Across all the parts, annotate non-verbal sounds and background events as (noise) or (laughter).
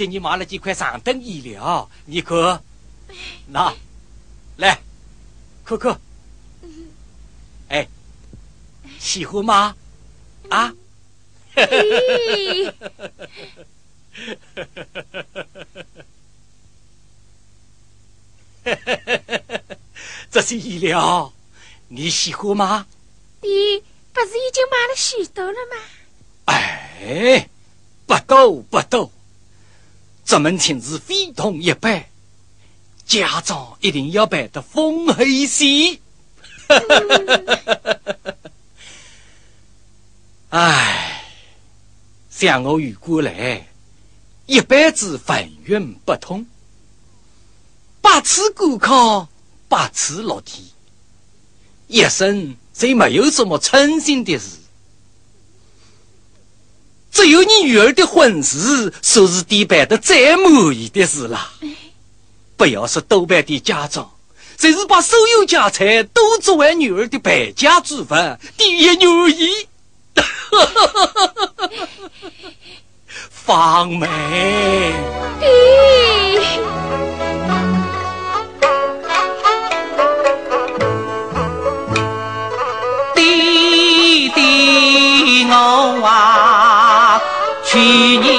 讲，叫你买了几块上等衣料，你看，拿来，可可。哎，喜欢吗？啊？爹！(laughs) 这些衣料你喜欢吗？爹，不是已经买了许多了吗？哎，不多不多，这门亲事非同一般，家长一定要办得丰厚一些。(laughs) 哎，像我遇过来，一辈子命运不通，八次赶考，八次落地，一生再没有什么称心的事。只有你女儿的婚事，说是爹办的最满意的事了。不要说多半的家长，就是把所有家财都作为女儿的败家之物，爹也愿意。芳梅，爹，弟弟我啊，去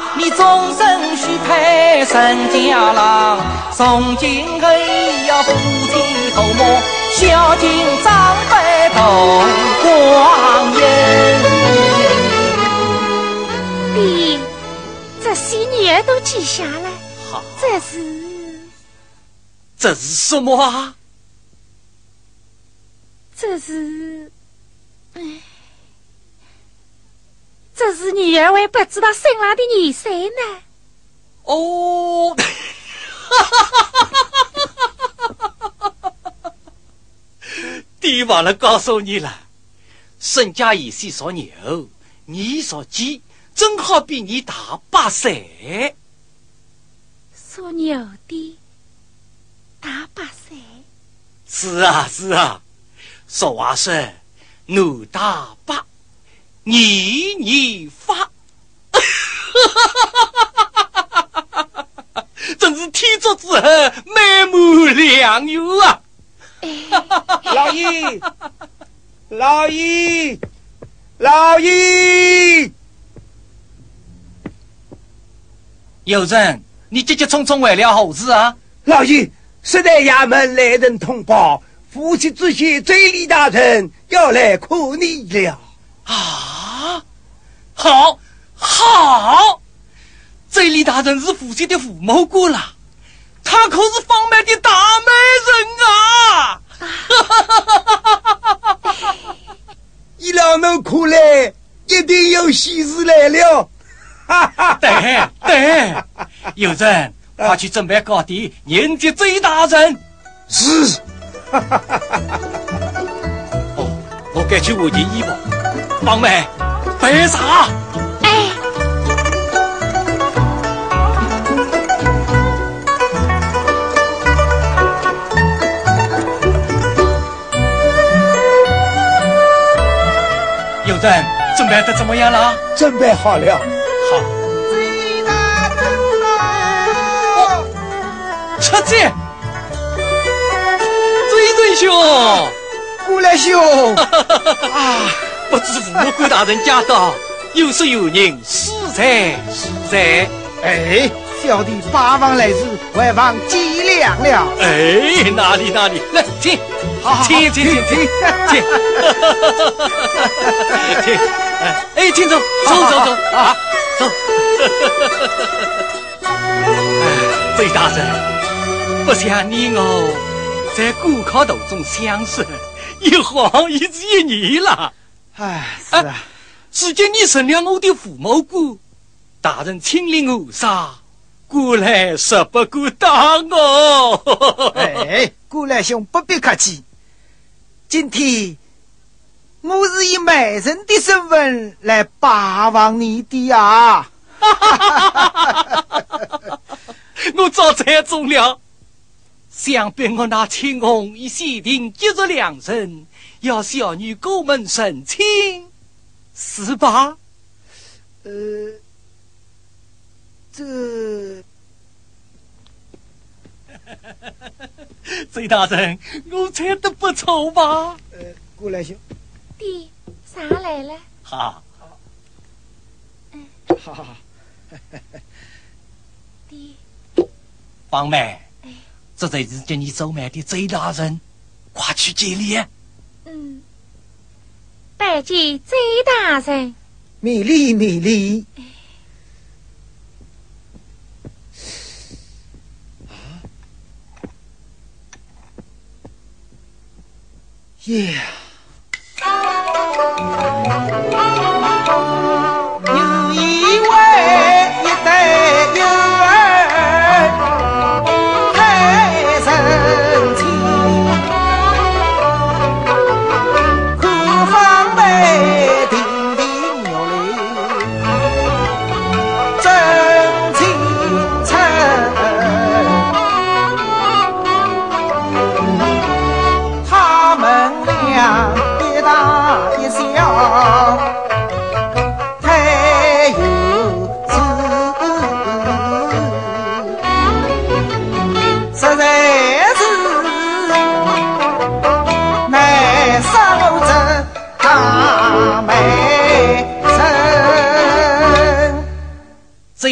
啊，你终身须配沈家郎，从今后要夫妻同睦，孝敬长辈同光阴。爹，这些年都记下来，好，这是这是什么啊？这是，哎，这是女儿还不知道新郎的年岁呢。哦，爹忘了告诉你了，沈家爷是属牛，你属鸡，正好比你大八岁。属牛的，大八岁，是啊是啊，俗话说，男大八，年年发，(laughs) 真是天作之合，美目良缘啊！(laughs) 老姨，老姨，老姨，有人，你急急匆匆为了何事啊？老姨，时代衙门来人通报，夫妻之间追李大人要来看你了。啊，好，好，这李大人是父亲的父母过了，他可是方面的大美人啊！(laughs) 一老侬看来一定有喜事来了。(laughs) 哈哈，对对，有人，快去准备高地迎接周大人。是。(laughs) 哦，我该去换件衣服。王妹，白茶。哎。有人准备的怎么样了？准备好了。好。出见。追兄，过来兄。啊，(laughs) 不知吴官大人驾到，有说有人，实在实在。哎，小弟八方来迟，外方见谅了。哎，哪里哪里，来请，请请请请请，请，(laughs) 哎，请走走走走啊，走。(laughs) 贼大人，不想你我。在古考途中相识，一晃已是一年了。哎，是啊，只见你成了我的父母官，大人亲临我杀，过来实不敢打我。(laughs) 哎，过来兄不必客气，今天我是以媒人的身份来拜访你的啊。(laughs) 我早猜中了。想必我那青红已写定今日良辰，要小女过门成亲，是吧？呃，这，(laughs) 贼大人，我猜的不错吧？呃，过来兄，爹，啥来了？好，嗯，好好好，爹，芳梅。这才是叫你走慢的贼大人，快去接礼。嗯，拜见周大人。米粒，米粒。啊！耶！有一位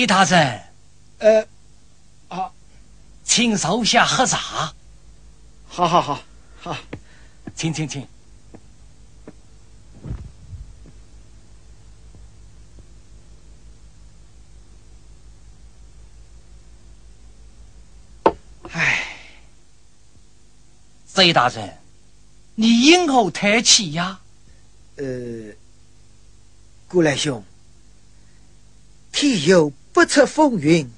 贼大人，呃，啊，请手下喝茶。好好好好，请请请。哎，贼大人，你因何叹气呀？呃，顾来兄，天有。不测风云，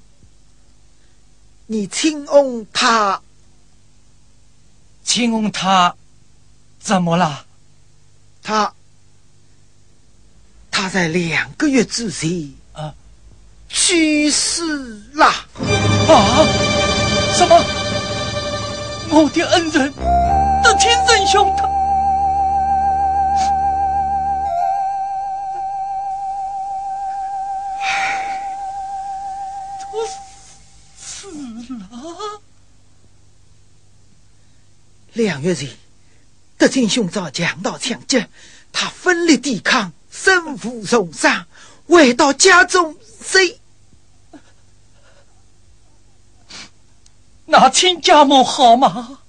你亲翁他，亲翁他怎么了？他他在两个月之前啊去世了。啊？什么？我的恩人的亲生兄他？两月前，德清兄遭强盗抢劫，他奋力抵抗，身负重伤，回到家中，谁？那亲家母好吗？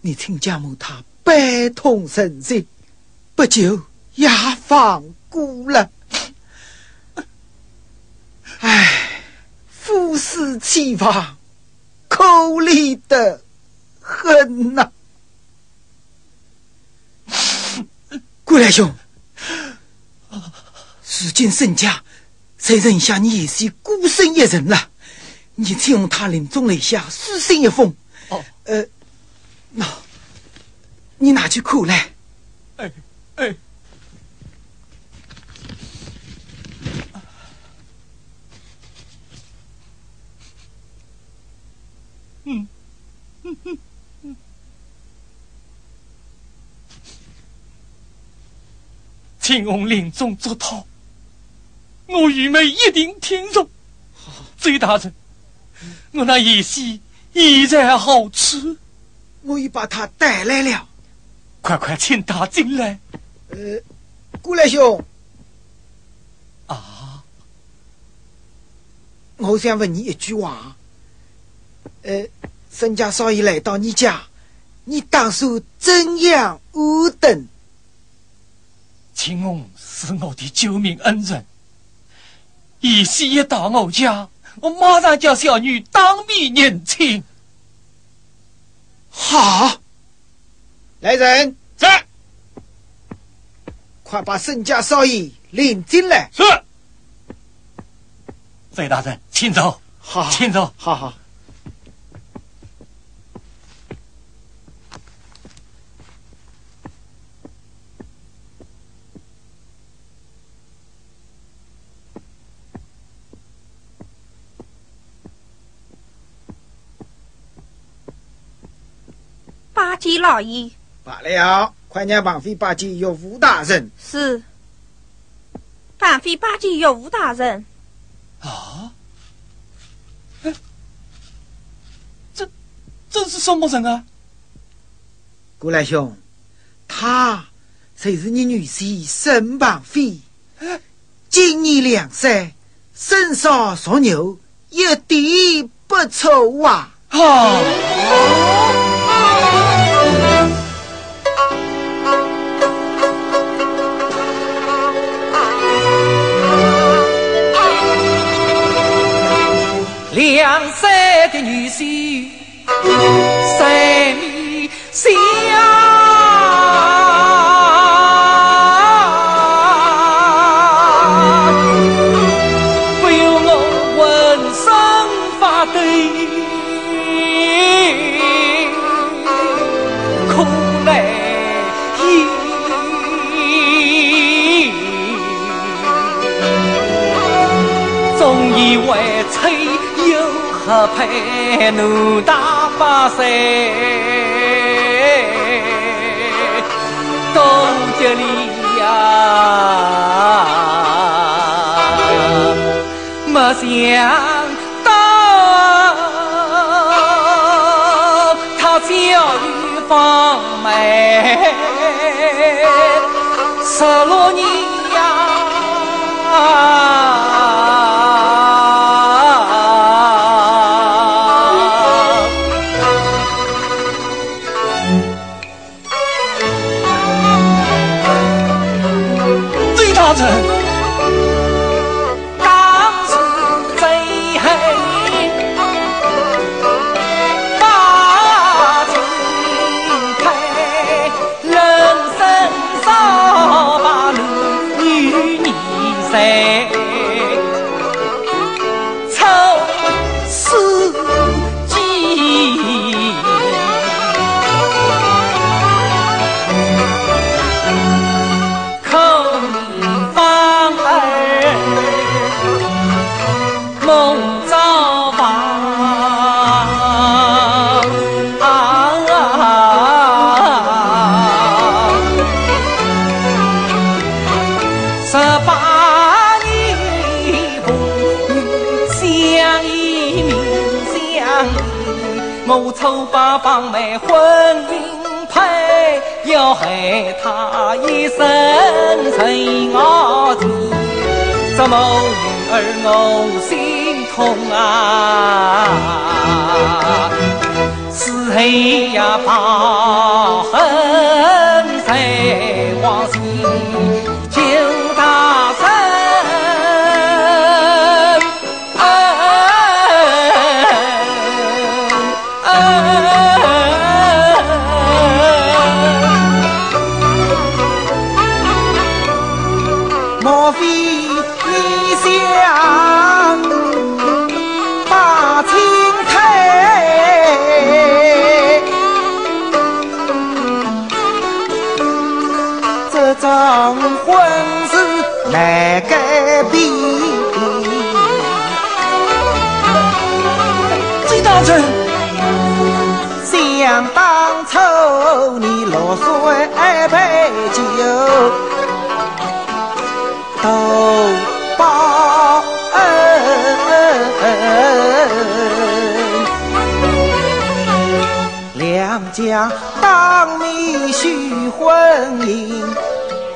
你亲家母她悲痛神伤，不久也放过了。唉，夫死妻亡，可怜的很呐。顾来兄，如今沈家只剩下你一孤身一人了。你请用他临终来下书信一封。哦，呃，那，你拿去看来。哎哎。嗯，嗯嗯秦王临终作讨，我愚昧一定听从。崔大人，我那野戏依然好吃，我已把他带来了。快快请他进来。呃，顾来兄，啊，我想问你一句话。呃，沈家少爷来到你家，你打算怎样武等？秦王是我的救命恩人，义喜一到我家，我马上叫小女当面认亲。好，来人，在，快把沈家少爷领进来。是，费大人，请走。好，请走。好好。八戒老爷，罢了，快让绑匪八戒约吴大人。是，绑匪八戒约吴大人。啊？哎，这这是什么人啊？过来兄，他就是你女婿沈绑匪。今年两岁，身上属牛，一点不丑啊！啊！两岁的女婿，配奴大八岁，东街里呀，没想到他教育芳美，十六年这母女儿我心痛啊！死后呀把恨在往心。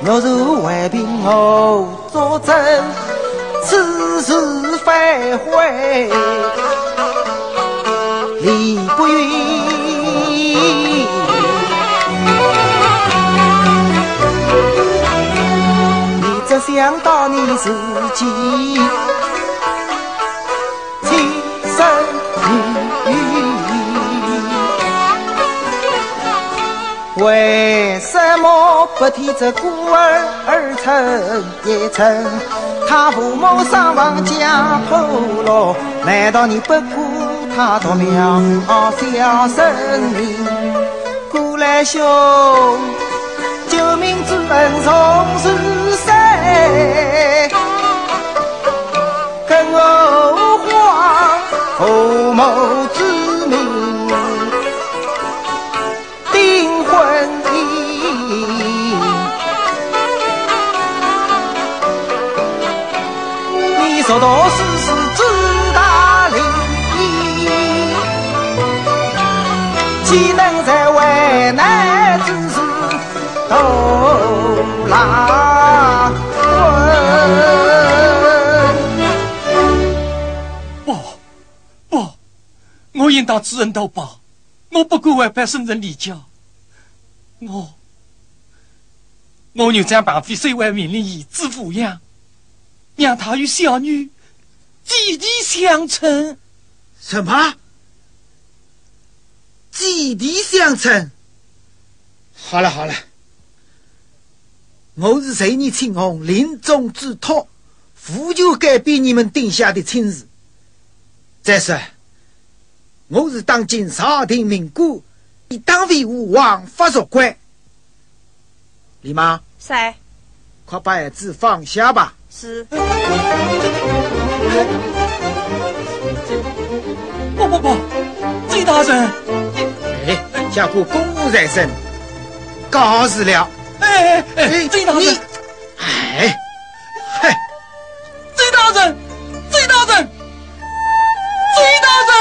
若是为凭我作证，此事反悔，理不允。你只想到你自己不替这孤儿儿成也成？他父母双亡家破落，难道你不顾他夺苗小生命？古来兄，救命之恩从是谁？更何况你说多事是知大理，岂能在为难之时都拉婚？不，不，我应当知恩图报，我不敢违背圣人礼教。我，我有张绑匪虽为命令儿子抚养，让他与小女姐弟相称。什么？姐弟相称？好了好了，我是随你亲 hon 临终之托，不就改变你们定下的亲事。再说，我是当今朝廷命官，以当为吾王法属官。李妈，谁快把儿子放下吧。是，不不不，崔大人，哎，下过公务在身，告辞了。哎哎哎，崔大你人，，哎，嗨，崔大人，崔大人，崔大人，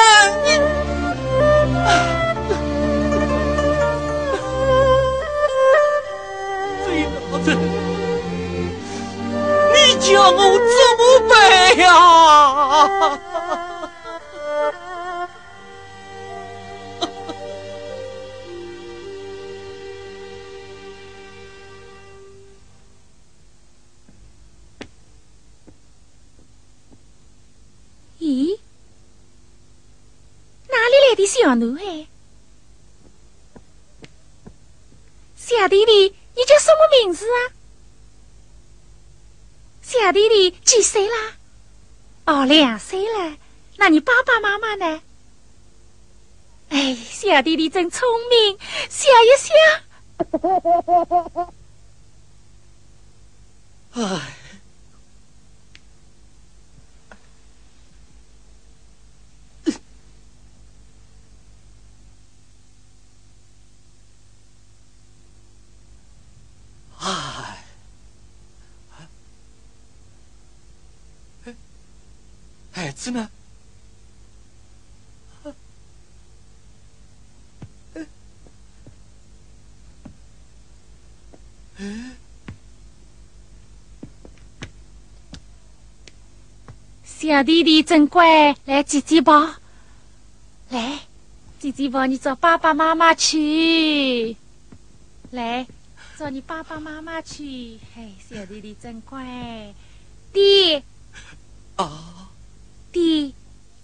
你叫我怎么办呀？咦，哪里来的小奴孩？小弟弟，你叫什么名字啊？小弟弟几岁啦？哦，两岁了。那你爸爸妈妈呢？哎，小弟弟真聪明，想一想。唉，唉，孩子呢？小弟弟真乖，来姐姐抱，来姐姐抱，你找爸爸妈妈去，来找你爸爸妈妈去。嘿，小弟弟真乖，弟。啊，爹，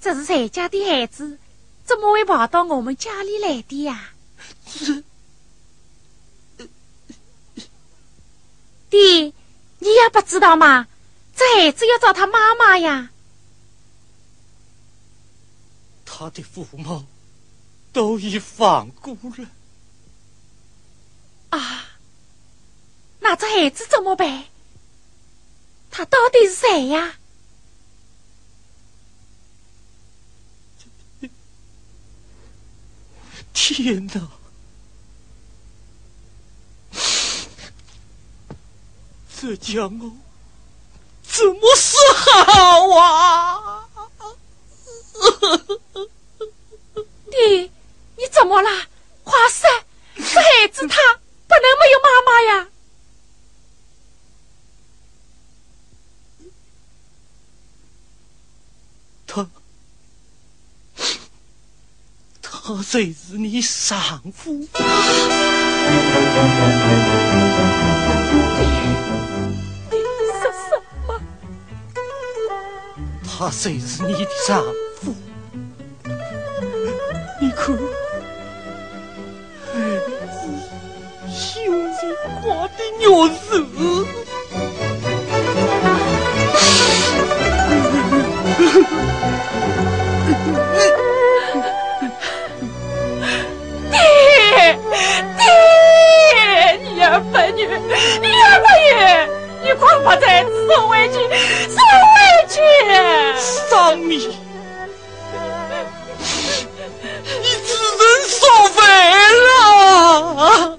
这是谁家的孩子？怎么会跑到我们家里来的呀？(laughs) 爹，你也不知道吗？这孩子要找他妈妈呀。他的父母都已亡故了。啊，那这孩子怎么办？他到底是谁呀？天呐，这家伙怎么是好啊？(laughs) 你你怎么了？华三，这孩子他不能没有妈妈呀。他谁是你丈夫，你、你是什么？他就是你的丈夫，你可，这是绣的钥匙。(laughs) 爹女儿本女女儿本女你快把这送回去送回去丧命你只能送肥了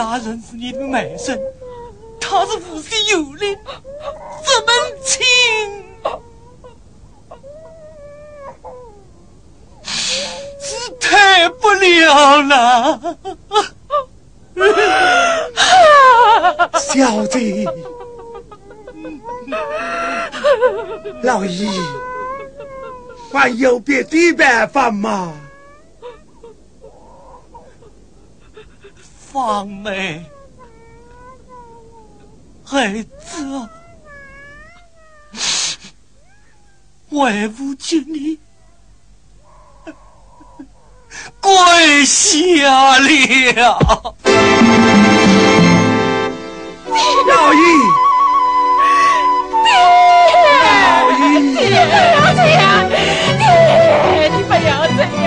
大人是你的外甥，他是父亲有灵，怎么亲？是太不了了。小子，老姨，还有别的办法吗？芳梅，孩子啊，为父敬你跪下了。老姨，老姨，不要这样，爹，你不要这样，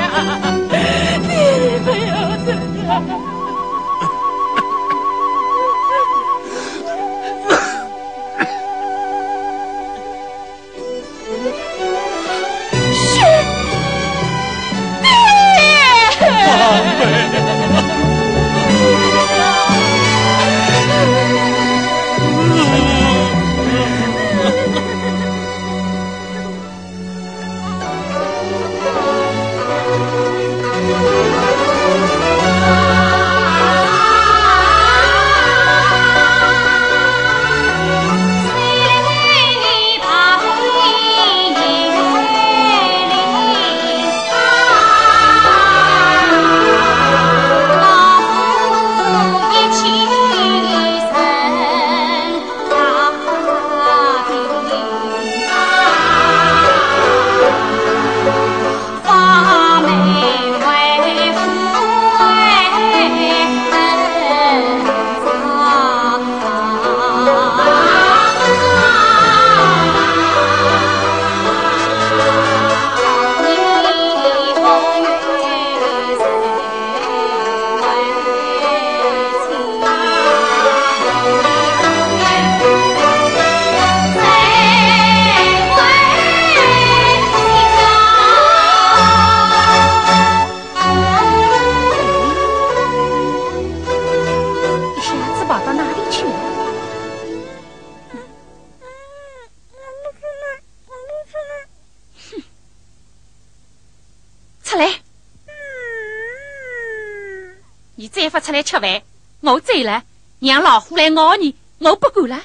吃饭，我走了，让老虎来咬你，我不管了。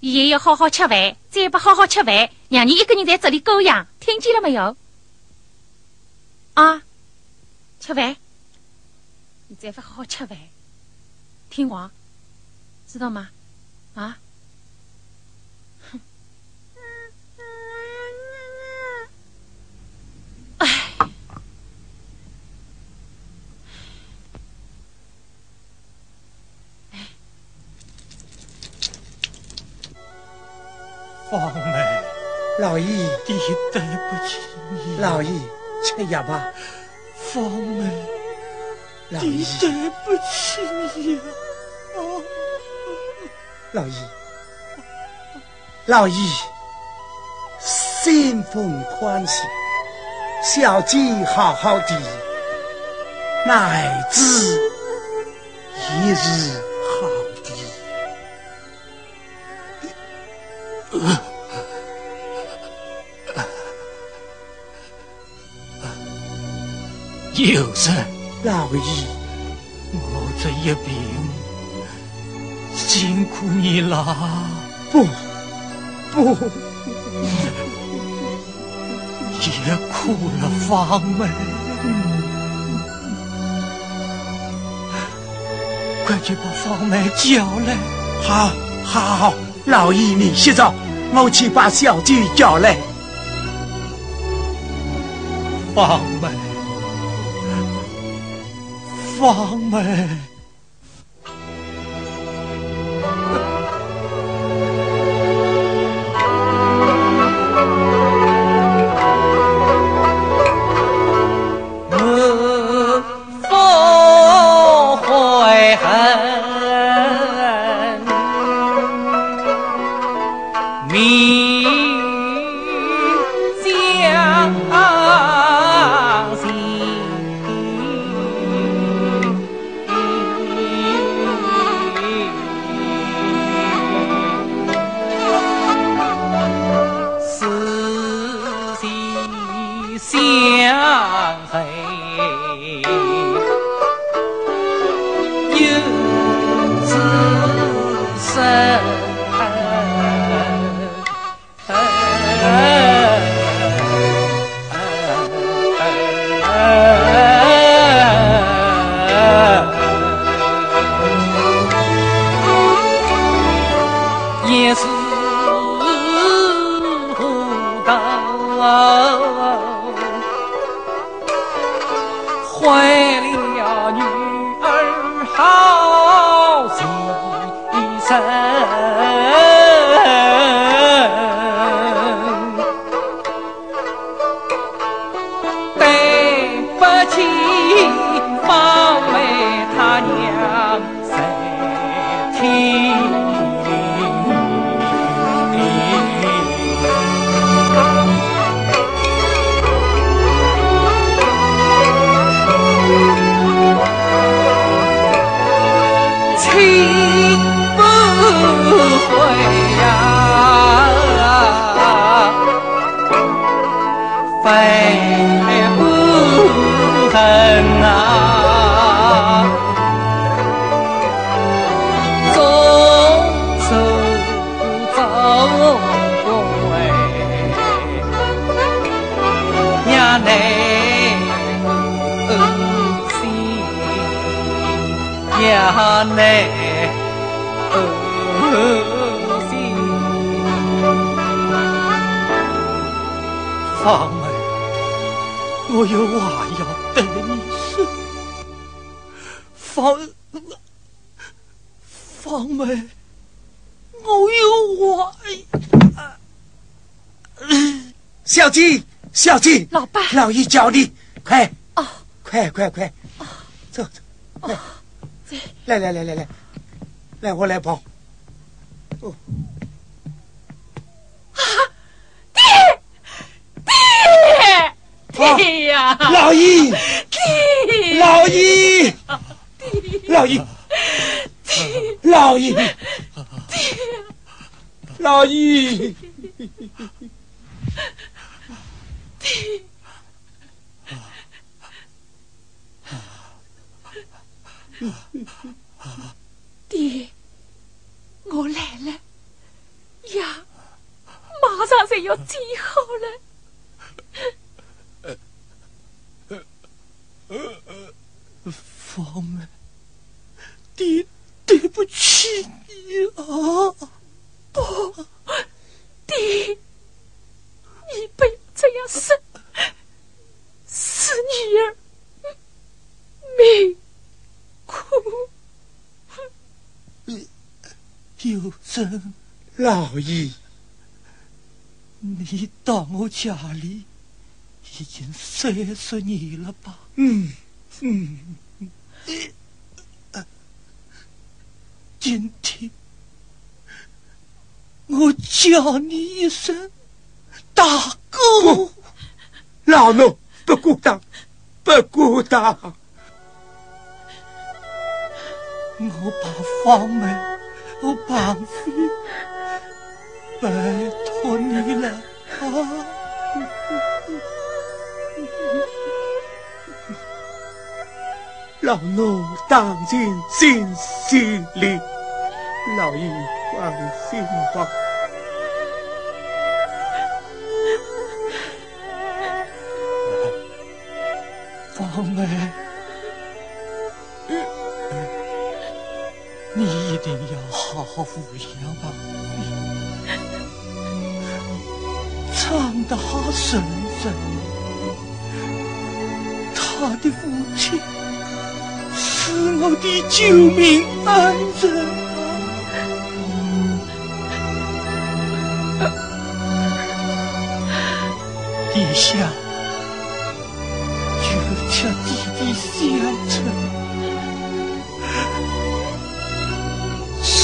现在要好好吃饭，再不好好吃饭，让你一个人在这里狗养，听见了没有？啊，吃饭，你再不好好吃饭，听话，知道吗？啊？哼！哎，芳梅，老姨，弟对不起你。老姨，吃药吧。芳梅，老姨弟，对不起你呀、老姨，老姨，新婚欢喜，小姐好好的，那孩子也有人，老姨，我这一病辛苦你了。不，不，也苦了芳梅。快去把芳梅叫来。好，好，好，老爷你歇着，我去把小姐叫来。房门，房门。老爸，老爷叫你，快，哦，快快快，走走，来，来来来来来，来我来抱。哦，啊，爹，爹，爹呀，老爷，爹，老爷，老爷，老爷，爹，老爷。爹，我来了呀！马上就要治好了。方妹，爹对不起你啊！不，爹，你不要这样说，是女儿命。苦，有真，老爷，你到我家里已经三十年了吧？嗯嗯。今天我叫你一声大哥，老奴不孤单，不孤单。我把房门，我绑飞，拜托你了啊！老奴当尽心心力，老爷放心吧。芳梅，你一定要好好抚养王妃，长大生人。他的父亲是我的救命恩人啊！陛下。叫弟弟相称，谁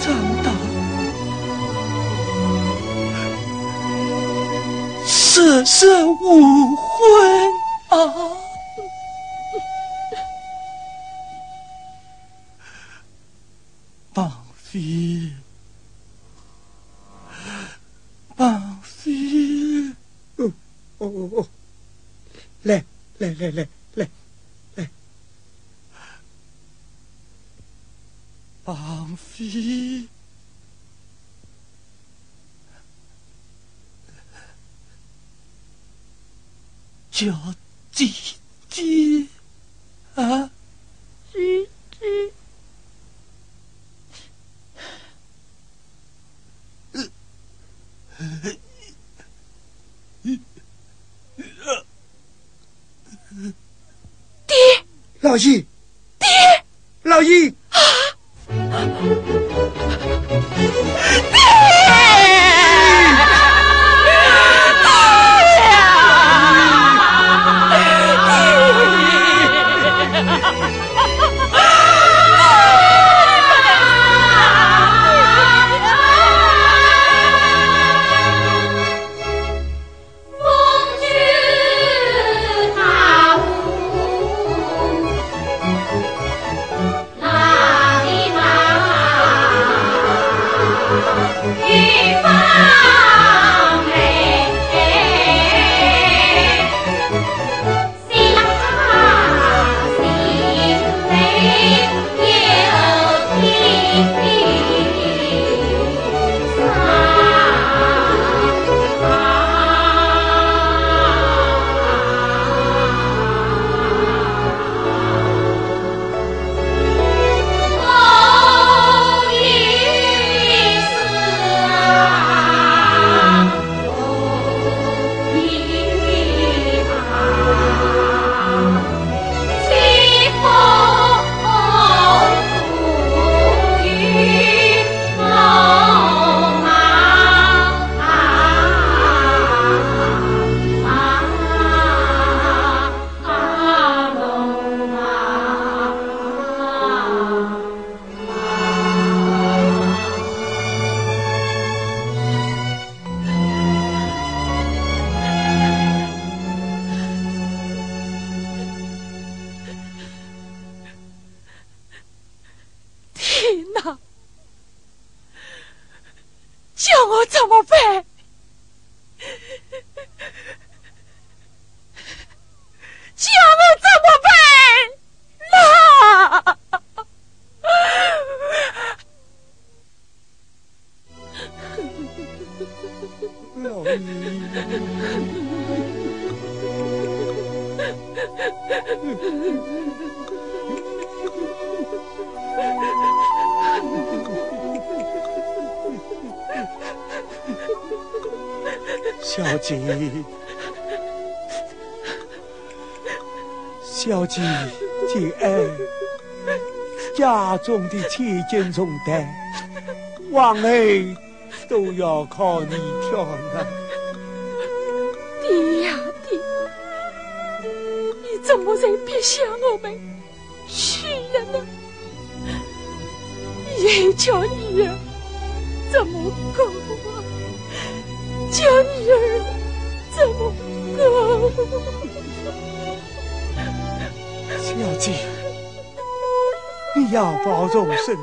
长大，色色无悔啊！王妃，王妃，哦哦哦哦，来。来来来来来，王妃，叫姐姐啊，姐姐。老易，爹，老姨。的千斤重担，王儿都要靠你挑了。爹呀爹，你怎么在撇下我们去了呢？也叫女儿怎么过啊？叫女儿怎么过？小姐，你要保重身体。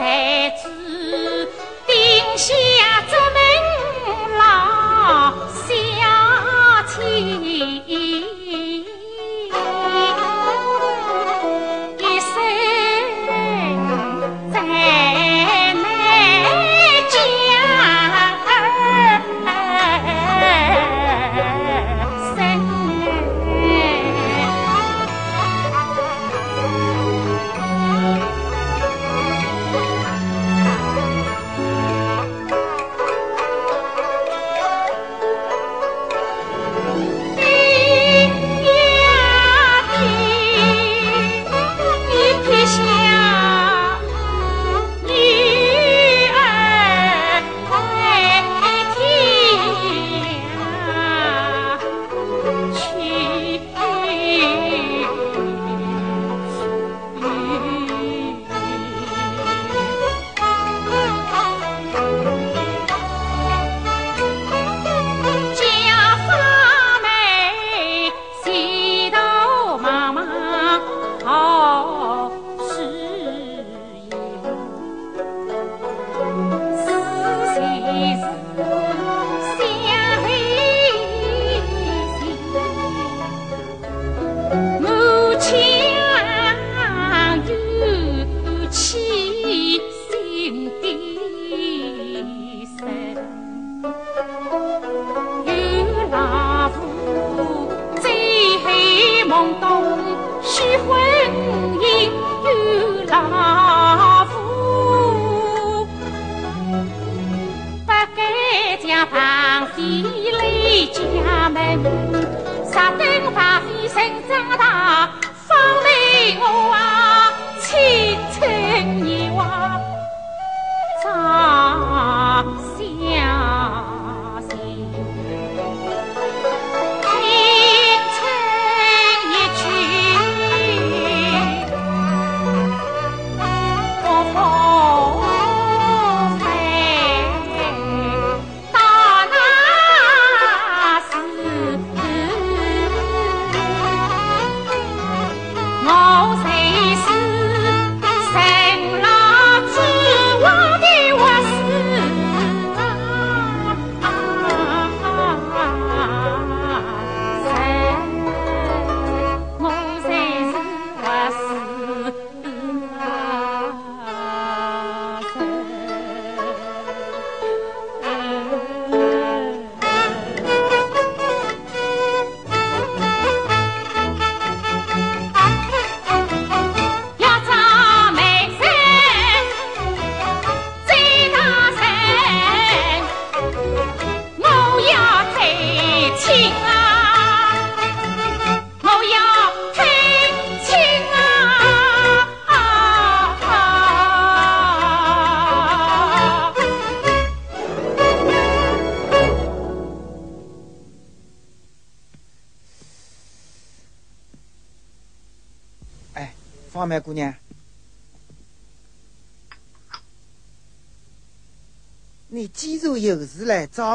才知冰心。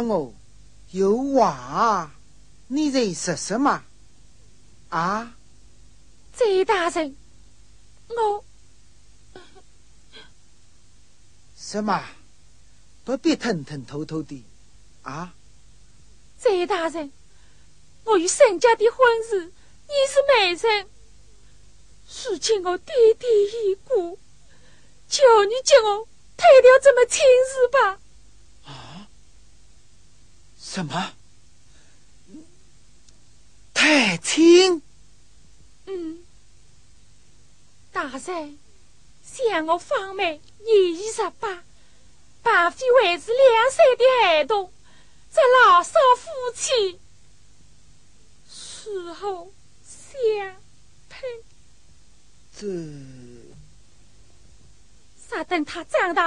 我，有话你在说什么？啊？贼大人，我什么？不必吞吞吐吐的啊！贼大人，我与沈家的婚事，你是媒人。事情我点点已过，求你叫我退掉这门亲事吧。啊？什么？太亲？嗯。大人，想我方妹年已十八，并非还是两岁的孩童，这老少夫妻，事后相配。这，啥等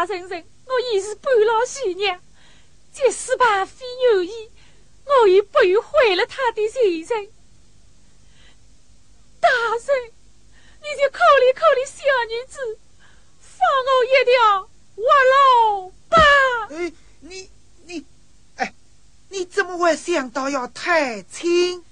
他长大成人，我已是半老徐娘。即使怕非有意，我也不愿毁了他的前程。大人，你就考虑考虑小女子，放我一条活路吧。哎，你你，哎，你怎么会想到要太亲？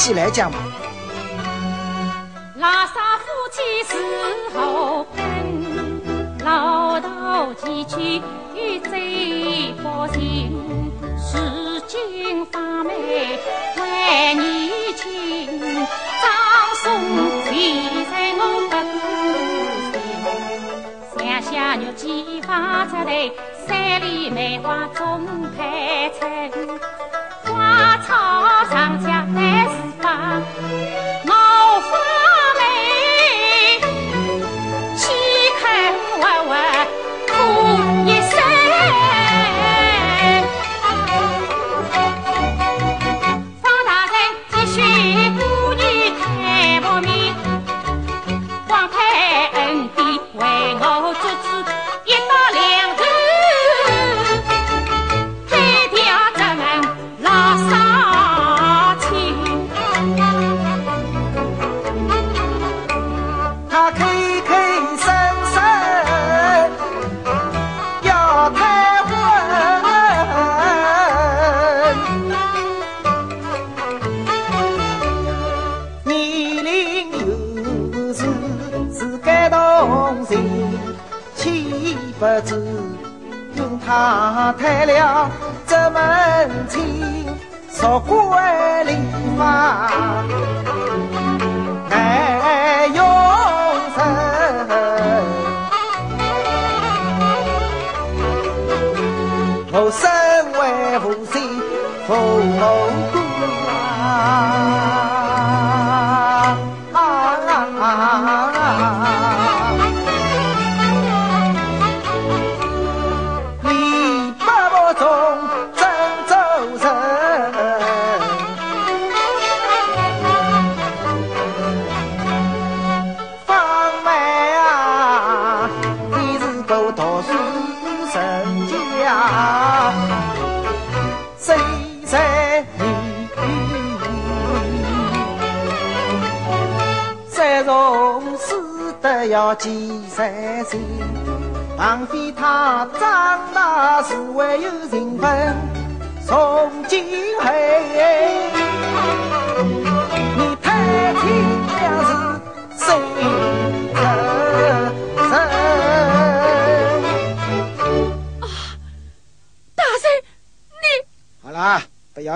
起来讲嘛，拉萨夫妻是后根，老道几句最不行。如今方妹还你情，张松现在我不甘心。想想玉姬发出来，山里梅花总开春，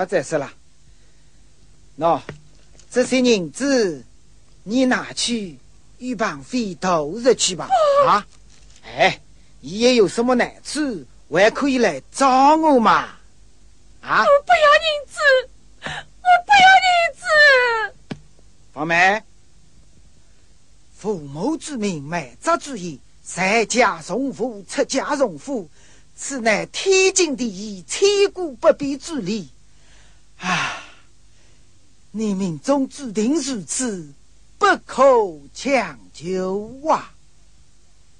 要再说了。喏，这些银子你拿去与绑匪投入去吧。啊，哎，你也有什么难处，还可以来找我嘛。啊，我不要银子，我不要银子。方梅，父母之命，媒妁之言，在家从父，出家从夫，此乃天经地义、千古不变之理。啊，你命中注定如此，不可强求啊！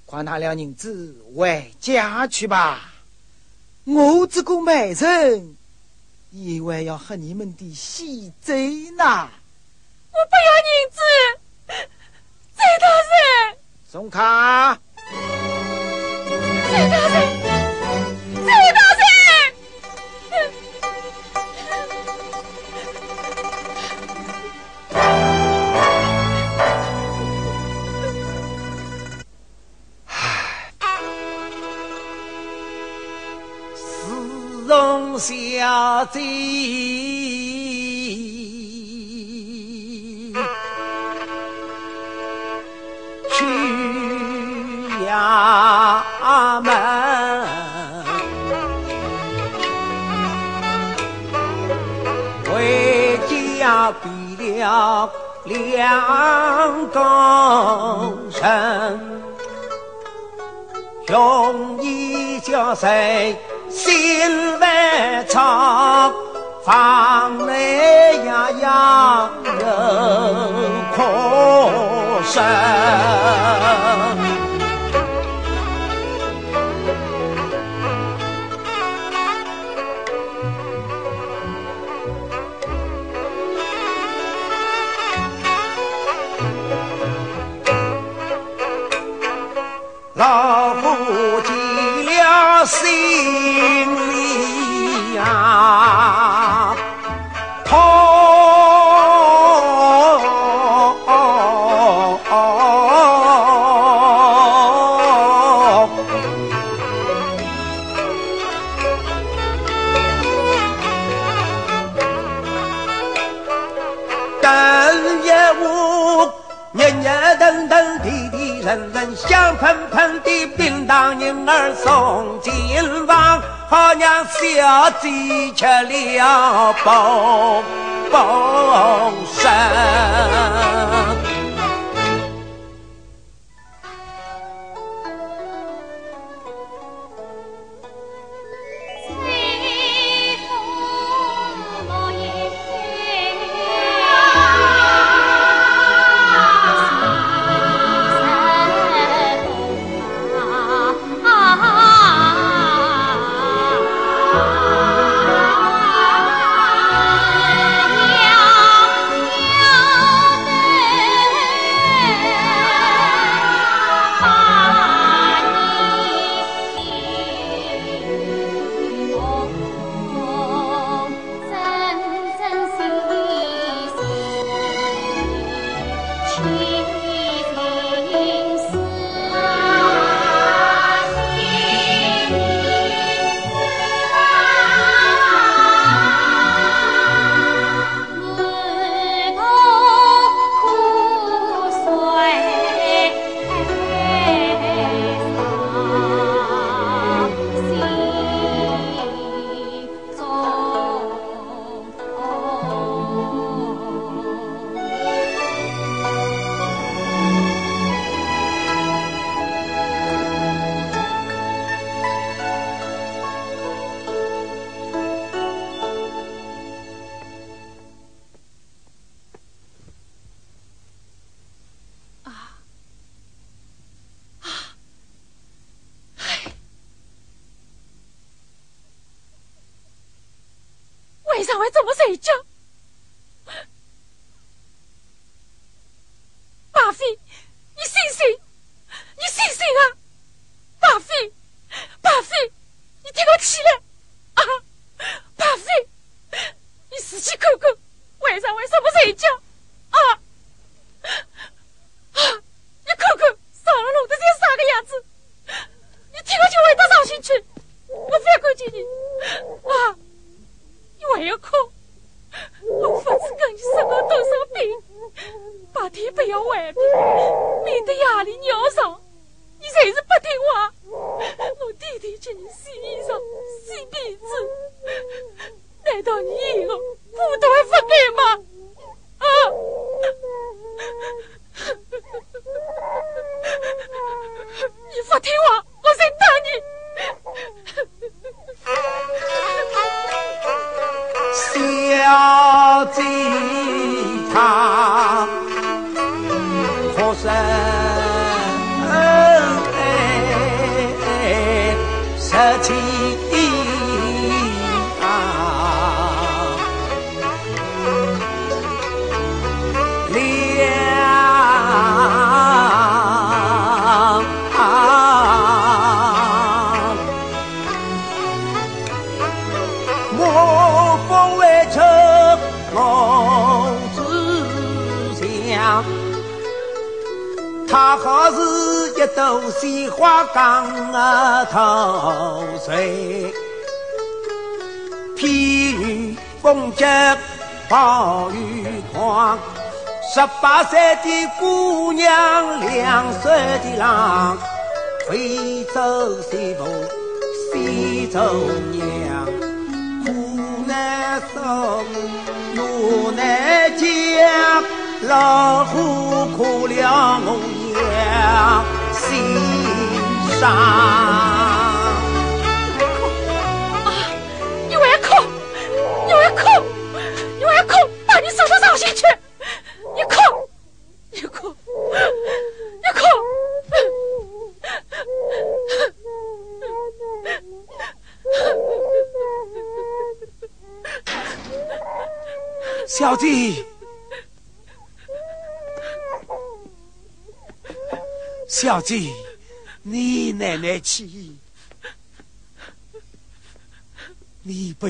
快拿了银子回家去吧。我这个媒人，以为要喝你们的喜贼呢。我不要银子，贼大人，宋卡，贼大人，小姐，去衙门，回家比了两公升。用一叫谁心外长，房内呀呀有可生。老心里呀痛。等一屋，日日等等，地地人人香喷喷的叮当银儿送好让小姐吃了饱饱身。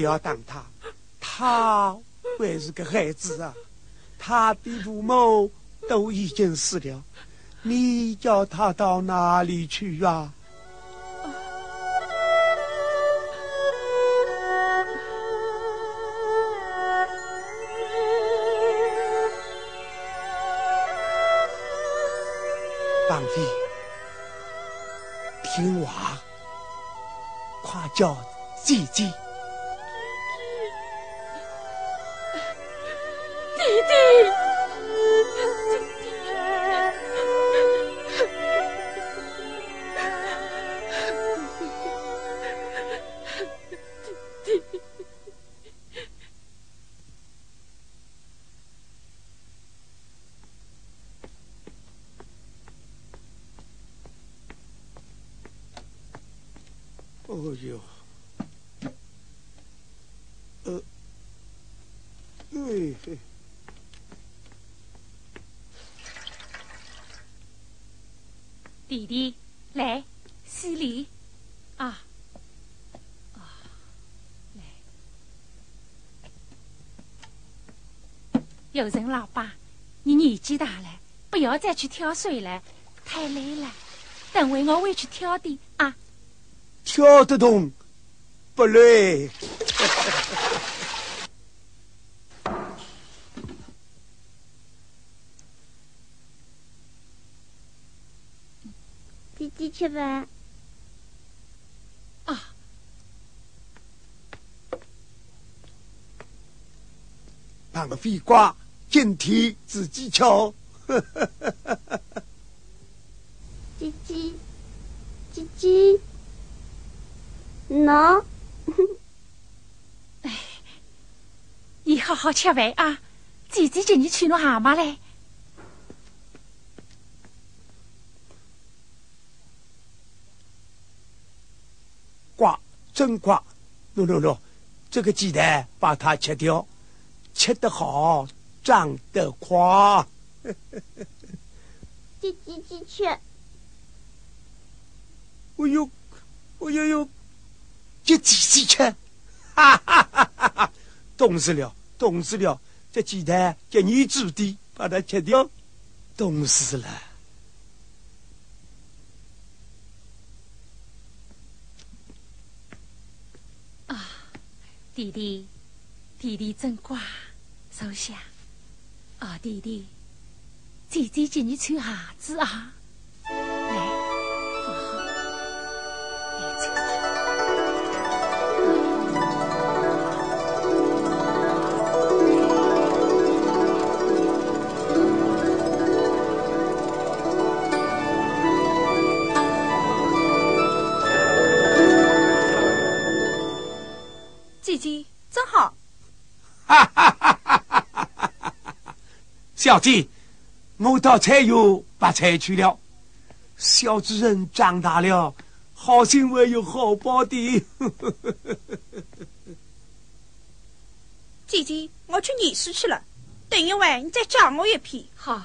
要打他，他还是个孩子啊，他的父母都已经死了，你叫他到哪里去啊？王妃，听话，快叫姐姐。有人老爸，你年纪大了，不要再去挑水了，太累了。等会我会去挑的啊。挑得动，不累。鸡吃饭啊！当个废瓜，今天自己敲。鸡鸡，鸡鸡，喏。哎，你好好吃饭啊！姐姐叫你去弄蛤蟆嘞。真挂，喏喏喏，这个鸡蛋把它切掉，切得好，长得快。叽叽叽去，哎呦，哎呦呦，这鸡鸡吃，哈哈哈哈哈！冻死了，冻死了，这鸡蛋给你煮的，把它切掉，冻死了。弟弟，弟弟真乖，收下。哦，弟弟，姐姐给你穿鞋子啊，来，放好，来穿。姐姐真好，小姐，我到菜园把菜去了。小主人长大了，好心会有好报的。(laughs) 姐姐，我去念书去了。等一会你再讲我一篇。好。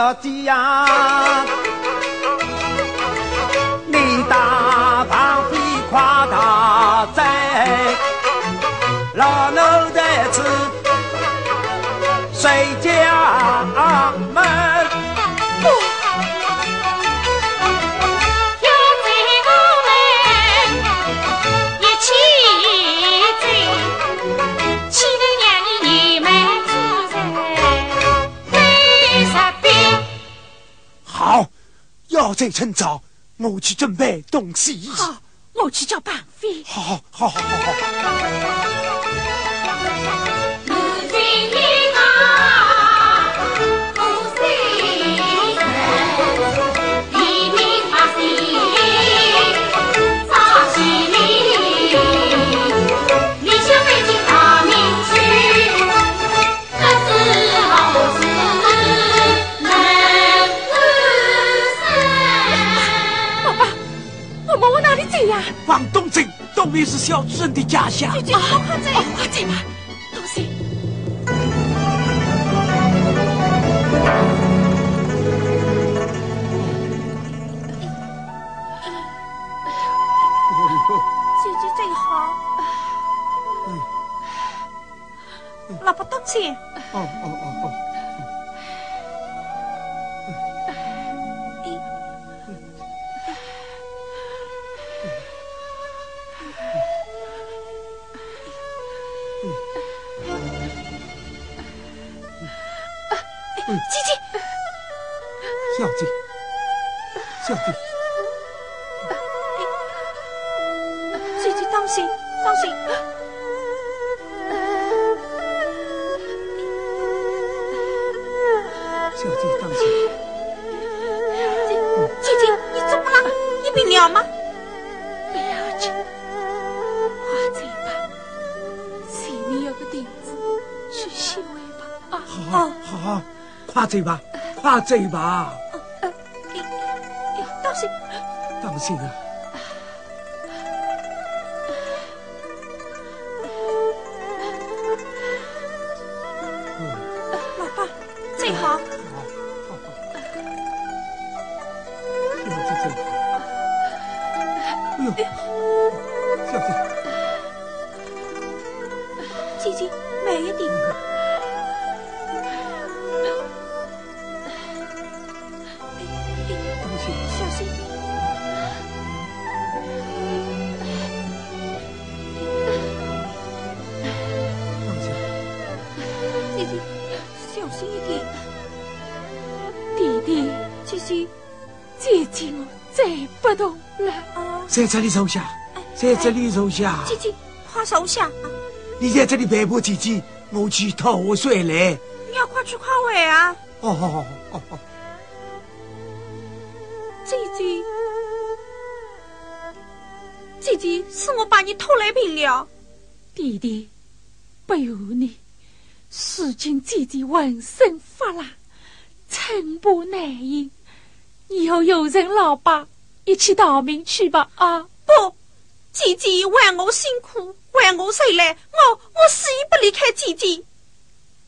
小姐趁早，我去准备东西。好，我去叫绑匪。好，好，好，好，好，好。要真的家乡。姐姐，我快走，快走吧，这一把。了。啊，在这里坐下，在这里坐下。姐姐，快收下。你在这里陪伴姐姐，我去讨水来。你要快去快回啊！哦，好好好，哦哦。姐姐，姐姐，是我把你偷来病了。弟弟，不由你，如今姐姐浑身发冷，寸步难行。以后有人老爸一起逃命去吧啊！不，姐姐为我辛苦，为我谁来，我我死也不离开姐姐。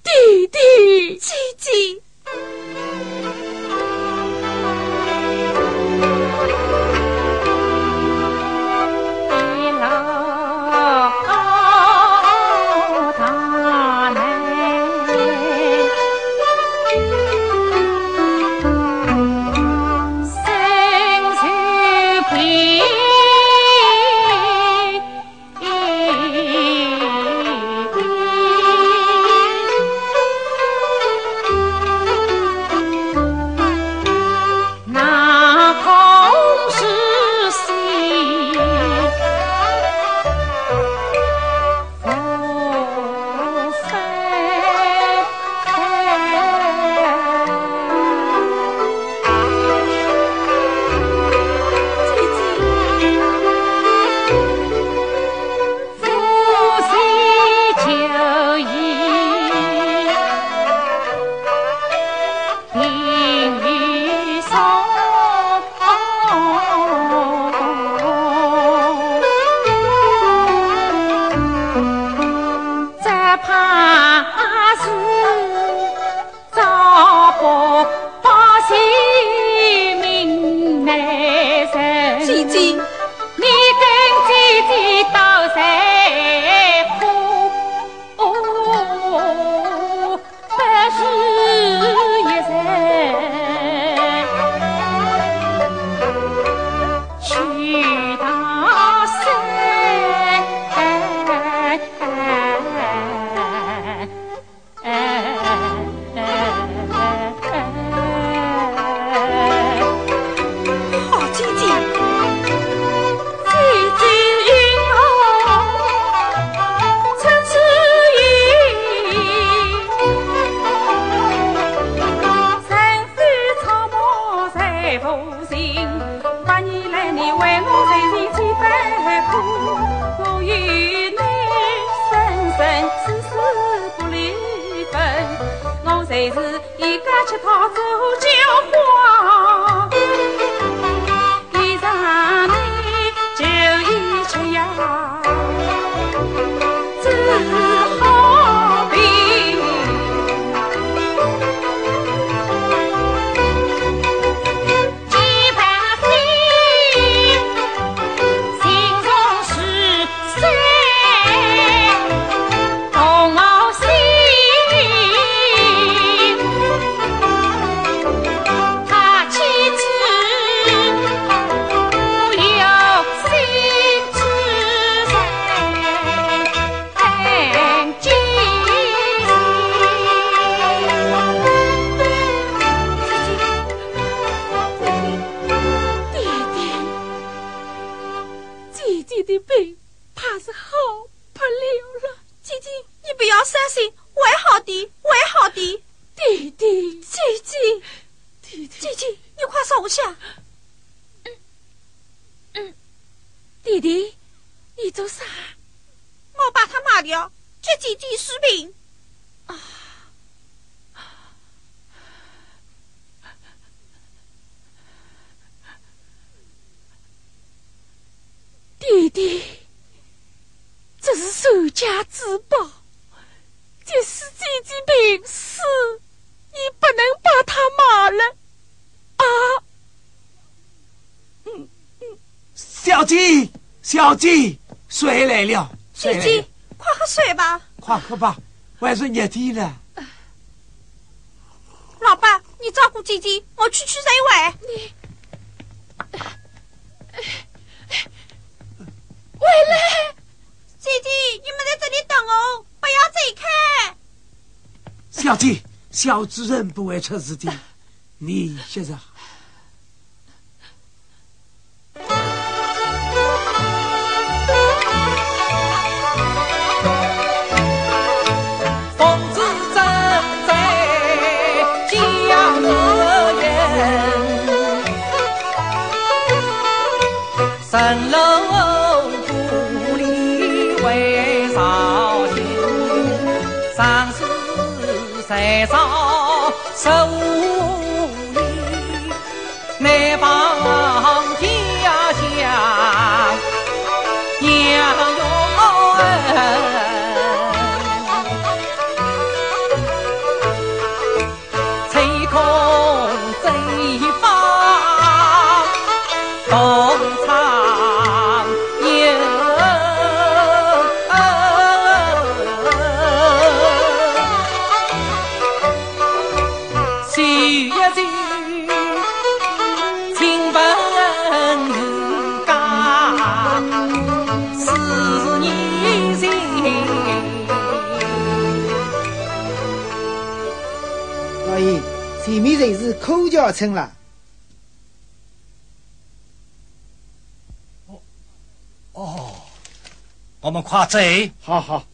弟弟，姐姐。他走。小弟，水来了，弟弟，快喝水吧。快喝吧，还是热天了。老爸，你照顾姐姐，我去去就回。你，回来，姐姐，你们在这里等我，不要走开。小弟，小主人不会出事的，你先上。城楼故里为朝廷上书十三朝要称了。哦，哦，我们快贼，好好。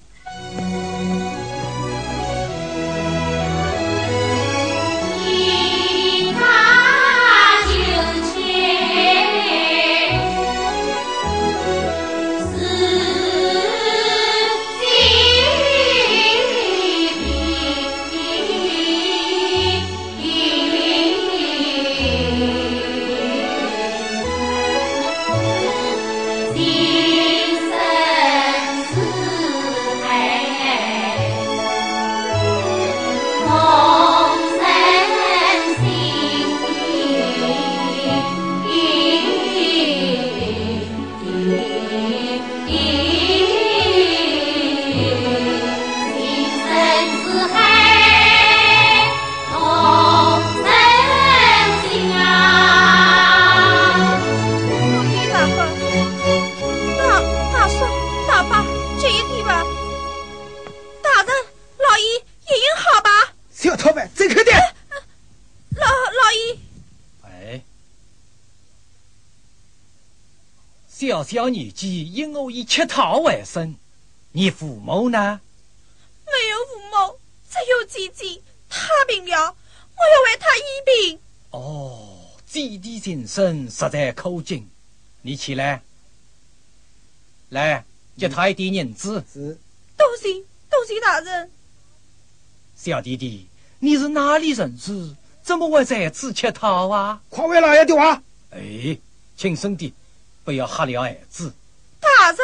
小小年纪因我以乞讨为生，你父母呢？没有父母，只有姐姐，她病了，我要为她医病。哦，姐弟情深，实在可敬。你起来，来，给他一点银子。是，多谢多谢大人。小弟弟，你是哪里人士？怎么会在此乞讨啊？快回老爷的话。哎，轻声点，不要吓了孩子。大人，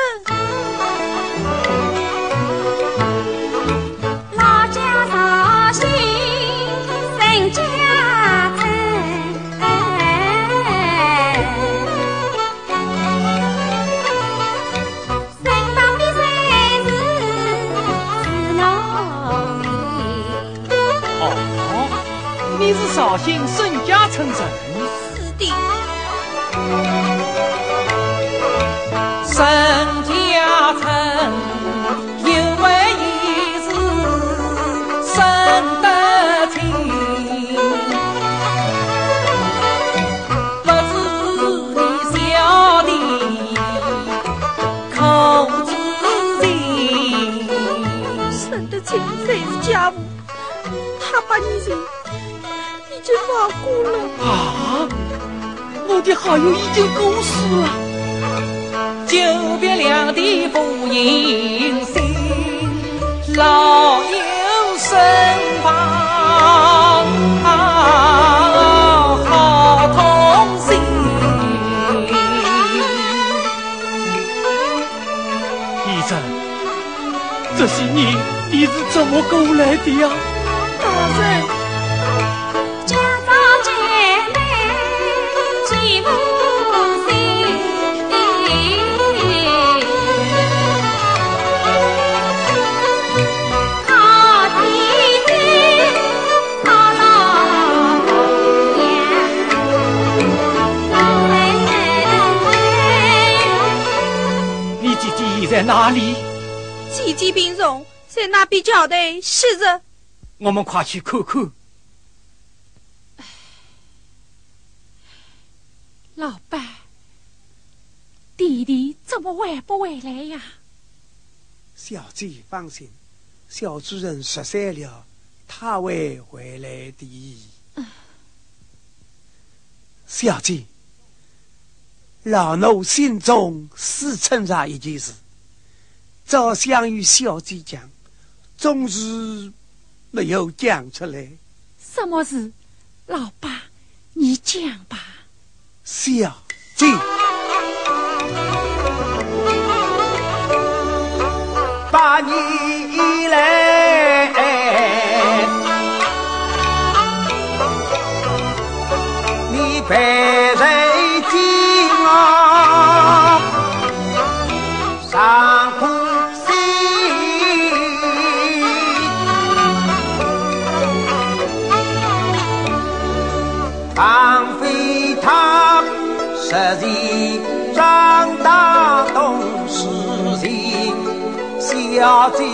老家绍兴沈家村，身旁的山是是农民。哦，你是绍兴沈家村人。是的，已经亡故了。啊，我的好友已经过世了。久别两地不迎新，老友身旁好同行。医生，这些年你是怎么过来的呀？在哪里？姐姐病重，在那边交代是着。我们快去看看。老伴，弟弟怎么还不回来呀？小姐放心，小主人十三了，他会回来的。小姐，老奴心中是存着一件事，早想与小姐讲，总是没有讲出来。什么事？老爸，你讲吧。小姐，八年以来，小姐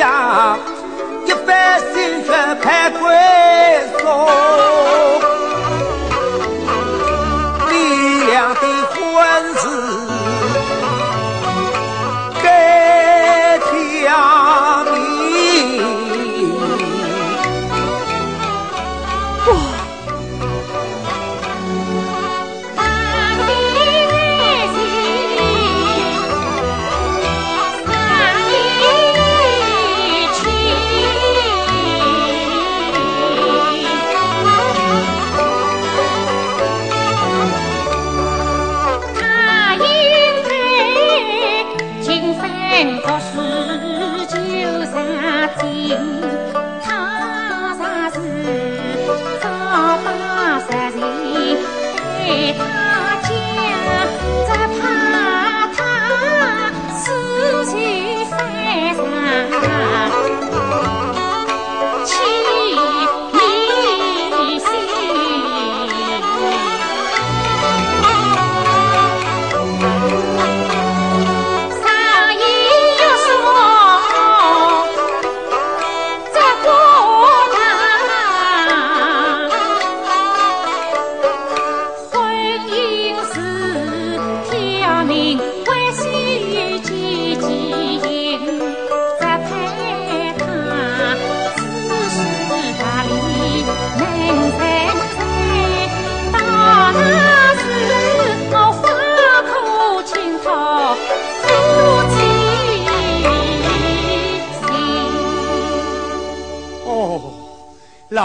呀，一番心血盼归宿，李良的婚事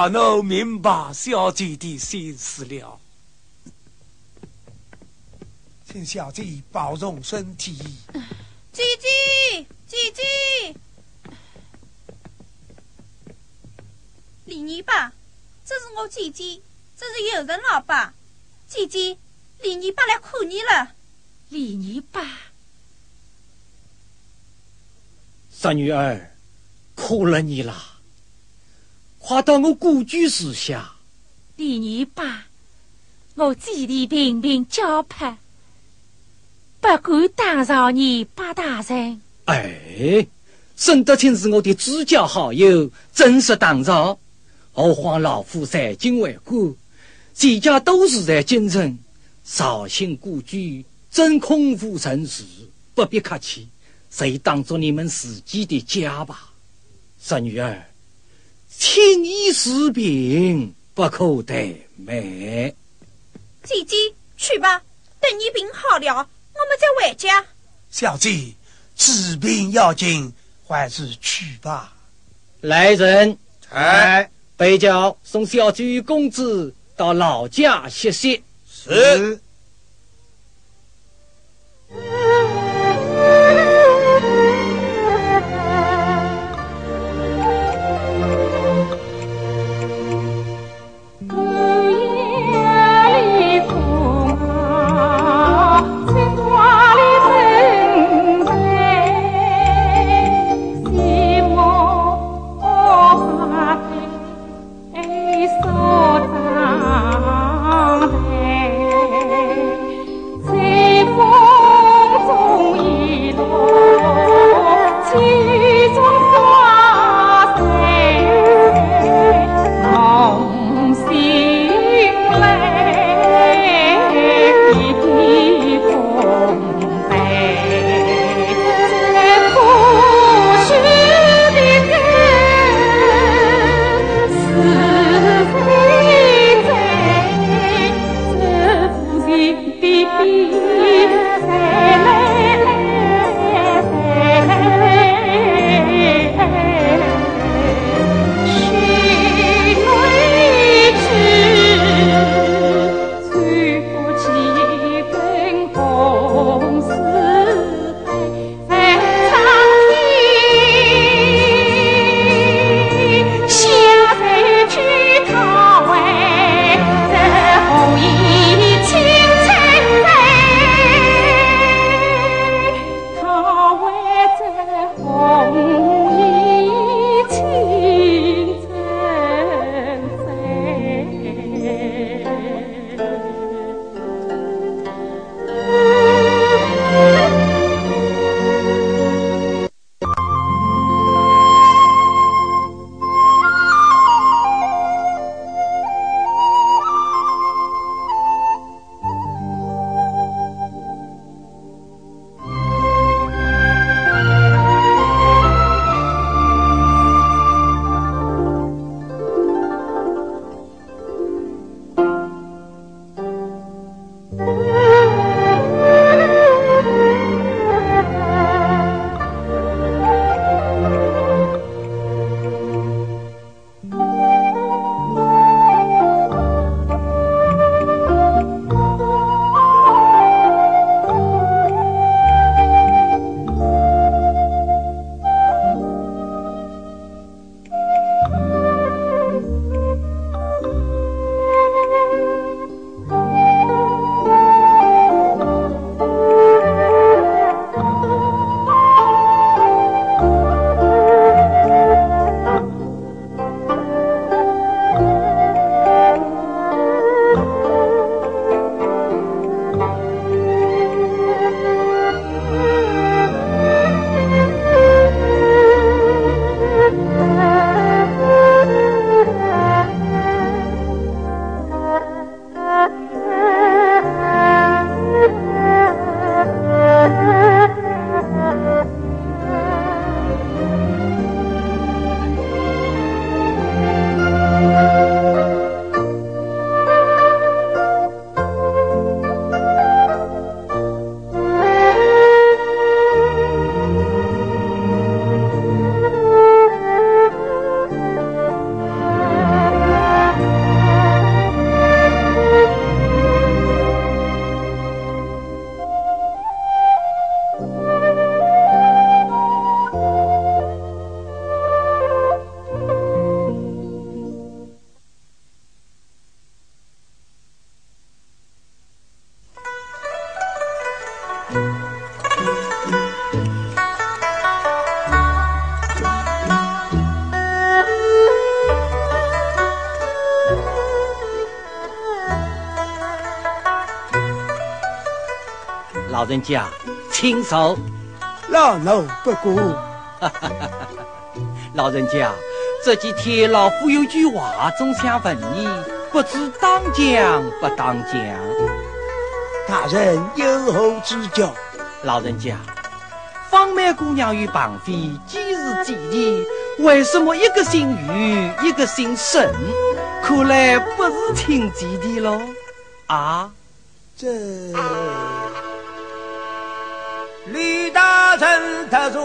老奴明白小姐的心思了，请小姐保重身体。姐姐，姐姐，李泥巴，这是我姐姐，这是友人老爸。姐姐，李泥巴来看你了。李泥巴，三女儿，苦了你了。快到我故居住下。第二把，我姐弟频频交拍，不敢打扰你八大人。哎，沈德清是我的至交好友，真是当扰。何况老夫在京为官，全家都是在京城，绍兴故居真空腹尘事，不必客气，谁当做你们自己的家吧，侄女儿。轻易治病，不可怠慢。姐姐，去吧，等你病好了，我们再回家。小姐，治病要紧，还是去吧。来人，哎，北郊送小姐与公子到老家歇息。是。老人家，亲手。老奴不过。(laughs) 老人家，这几天老夫有句话总想问你，不知当讲不当讲？大人有何指教？老人家，方梅姑娘与庞飞既是姐弟？为什么一个姓于，一个姓沈？看来不是亲姐弟喽？啊？他说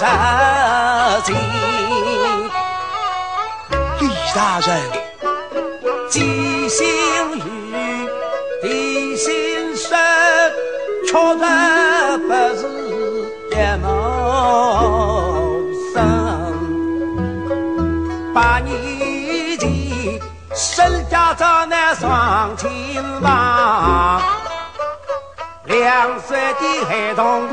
讲实情，李大人，记心雨，地心深，确实不是一谋生。八年前，沈家遭难双亲亡。两岁的孩童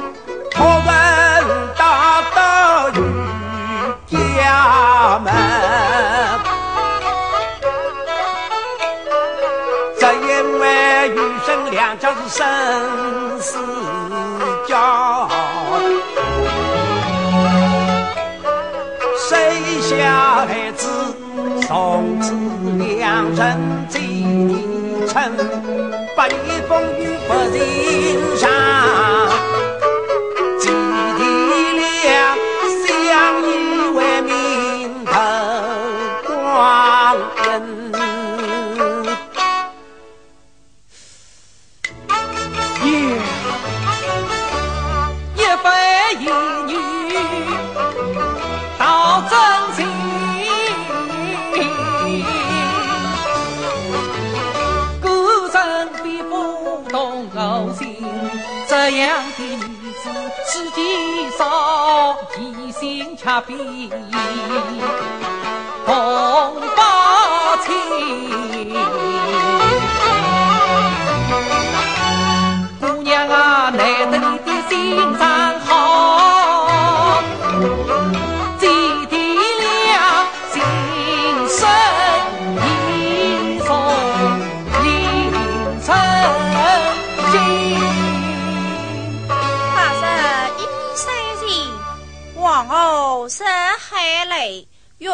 比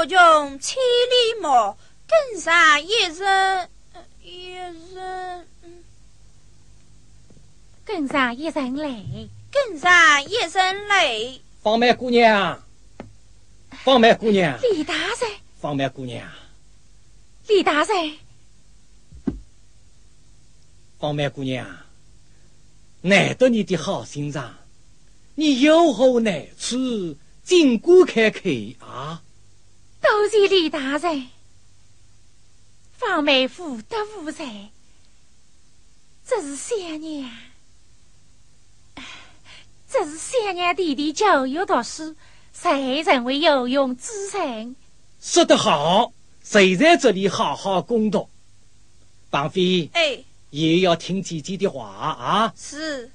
泪，欲穷千里目，更上一人，一人，更上一人泪。更上一人泪。方梅姑娘，方梅姑娘，李大人，方梅姑娘，李大人，方梅姑娘，难得你的好心肠，你有何难处，尽管开口啊！多谢李大人。方梅福德无才，这是三娘，这是三娘弟弟教育读书，才成为有用之人。说得好，谁在这里好好攻读？绑匪哎，也要听姐姐的话啊！是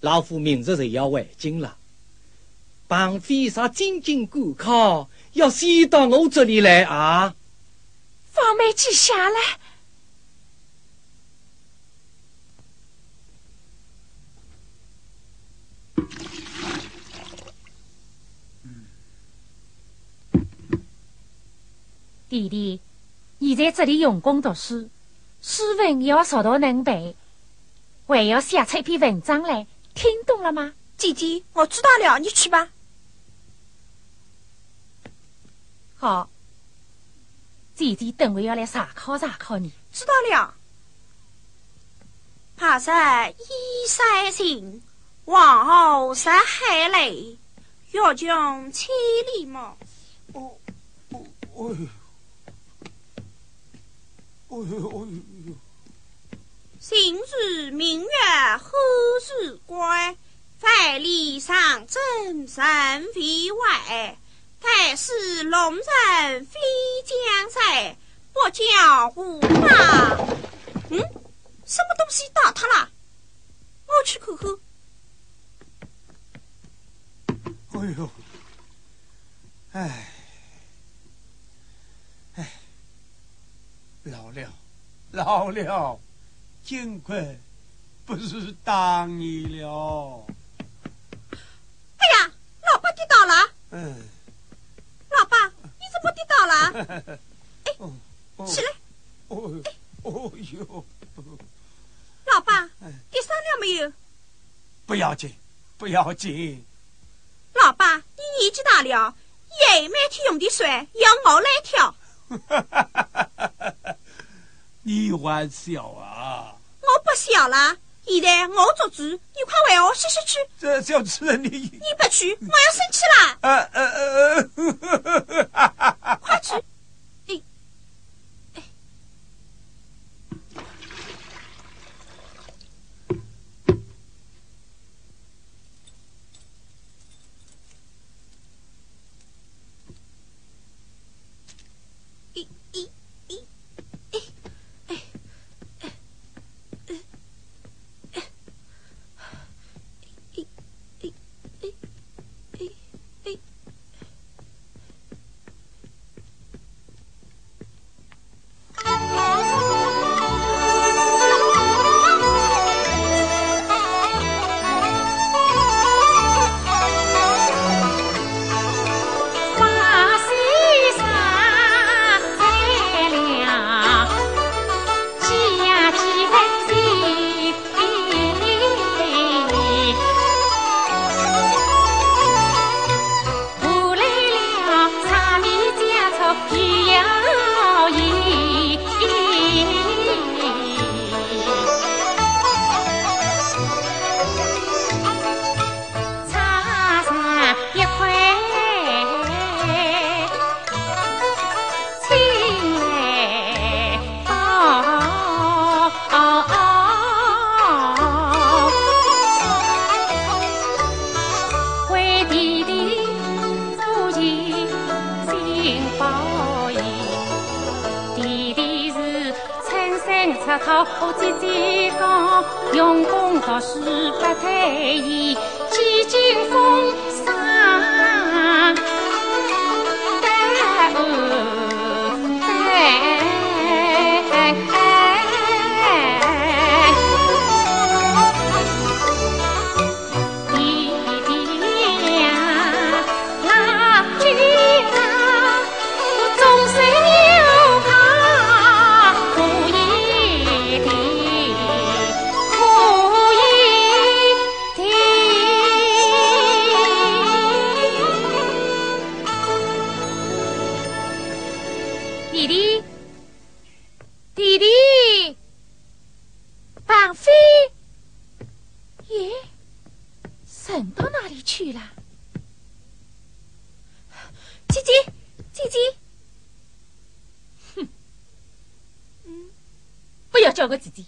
老夫明日就要回京了。绑飞上京津赶考，要先到我这里来啊！方梅记下了。弟弟，你在这里用功读书，书文要熟到能背，还要写出一篇文章来，听懂了吗？姐姐，我知道了，你去吧。好，姐姐等会要来查考查考你。知道了。怕是一三心，皇后杀海泪，欲穷千里目。哦哦哦哦哟哦哟！行如明月，后以上真神为外，该是龙人飞将在，不叫无法。嗯，什么东西打他了？我去看看。哎呦，哎，哎，老了，老了，金贵不是当你了。哎呀，老八跌倒了！嗯，老爸，你怎么跌倒了？(laughs) 哦，哦起来！哎，哦哟，老爸，跌伤了没有？不要紧，不要紧。老爸，你年纪大了，也每天用的水要我来挑。(laughs) 你还小啊？我不小了，现在我做主，你快回我歇歇去。这小子你，你不去，我要生气了。呃呃呃呃，快去！找个姐姐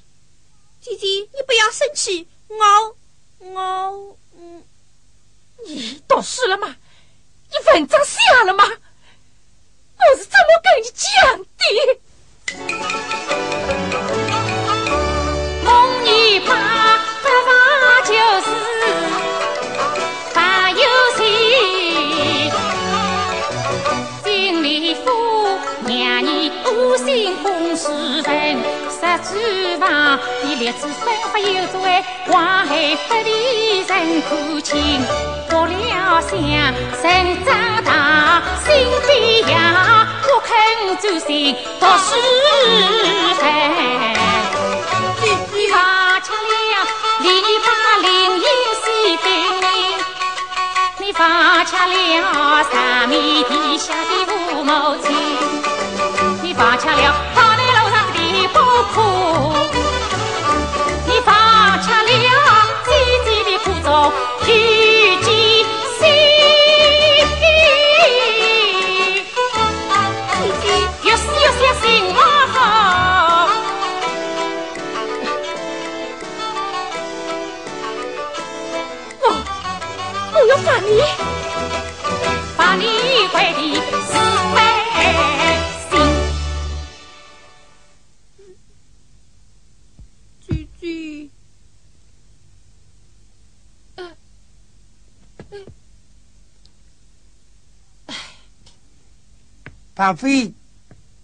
绑匪，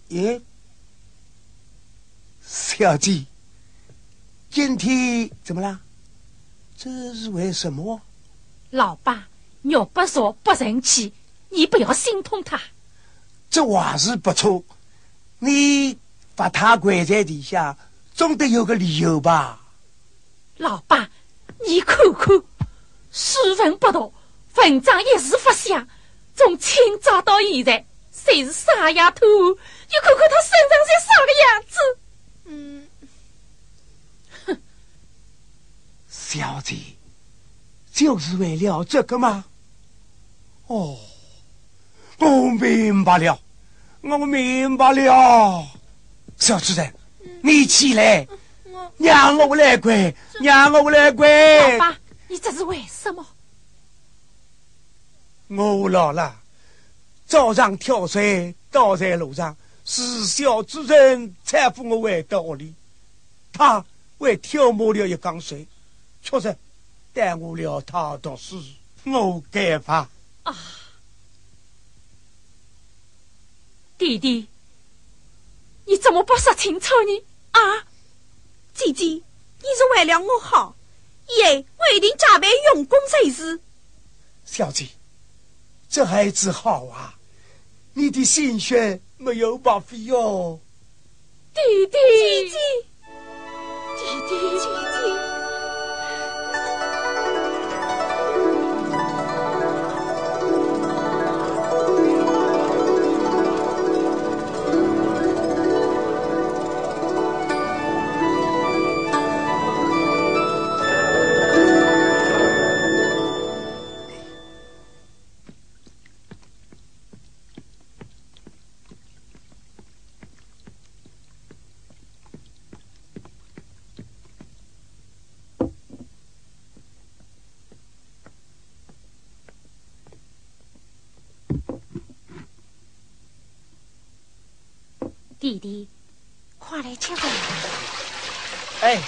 耶，小姐，今天怎么了？这是为什么？老爸，肉不说不成器，你不要心痛他。这话是不错，你把他关在底下，总得有个理由吧？老爸，你看看，书文不大，文章一时不响，从清早到现在，谁是傻丫头？你看看他身上是啥个样子？嗯，小姐，就是为了这个吗？哦，我明白了，我明白了。小主人，你起来，让我来跪，让我来老管。爸，你这是为什么？我老了，早上跳水倒在路上，是小主人搀扶我回到屋里，他为挑抹了一缸水，确实耽误了他读书，我该罚。啊弟弟，你怎么不说清楚呢？啊，姐姐，你是为了我好，以后我一定加倍用功才是。小姐，这孩子好啊，你的心血没有白费哟。弟弟，姐姐，弟弟，姐姐。弟弟，快来吃饭。哎，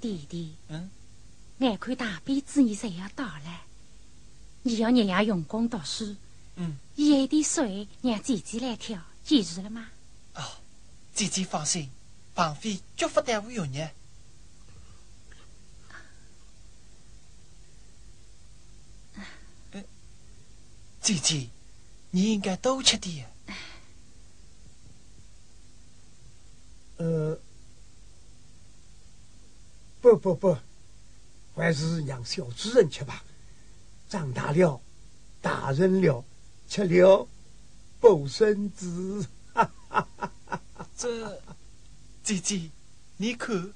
弟弟，嗯，眼看大辫子你就要到了，你要日夜用功读书。嗯，有点水让姐姐来挑，记住了吗？哦，姐姐放心，绑匪绝不耽误用日。姐姐，你应该多吃点。呃，不不不，还是让小主人吃吧。长大了，大人了，吃了补身子。(laughs) 这，姐姐，你看，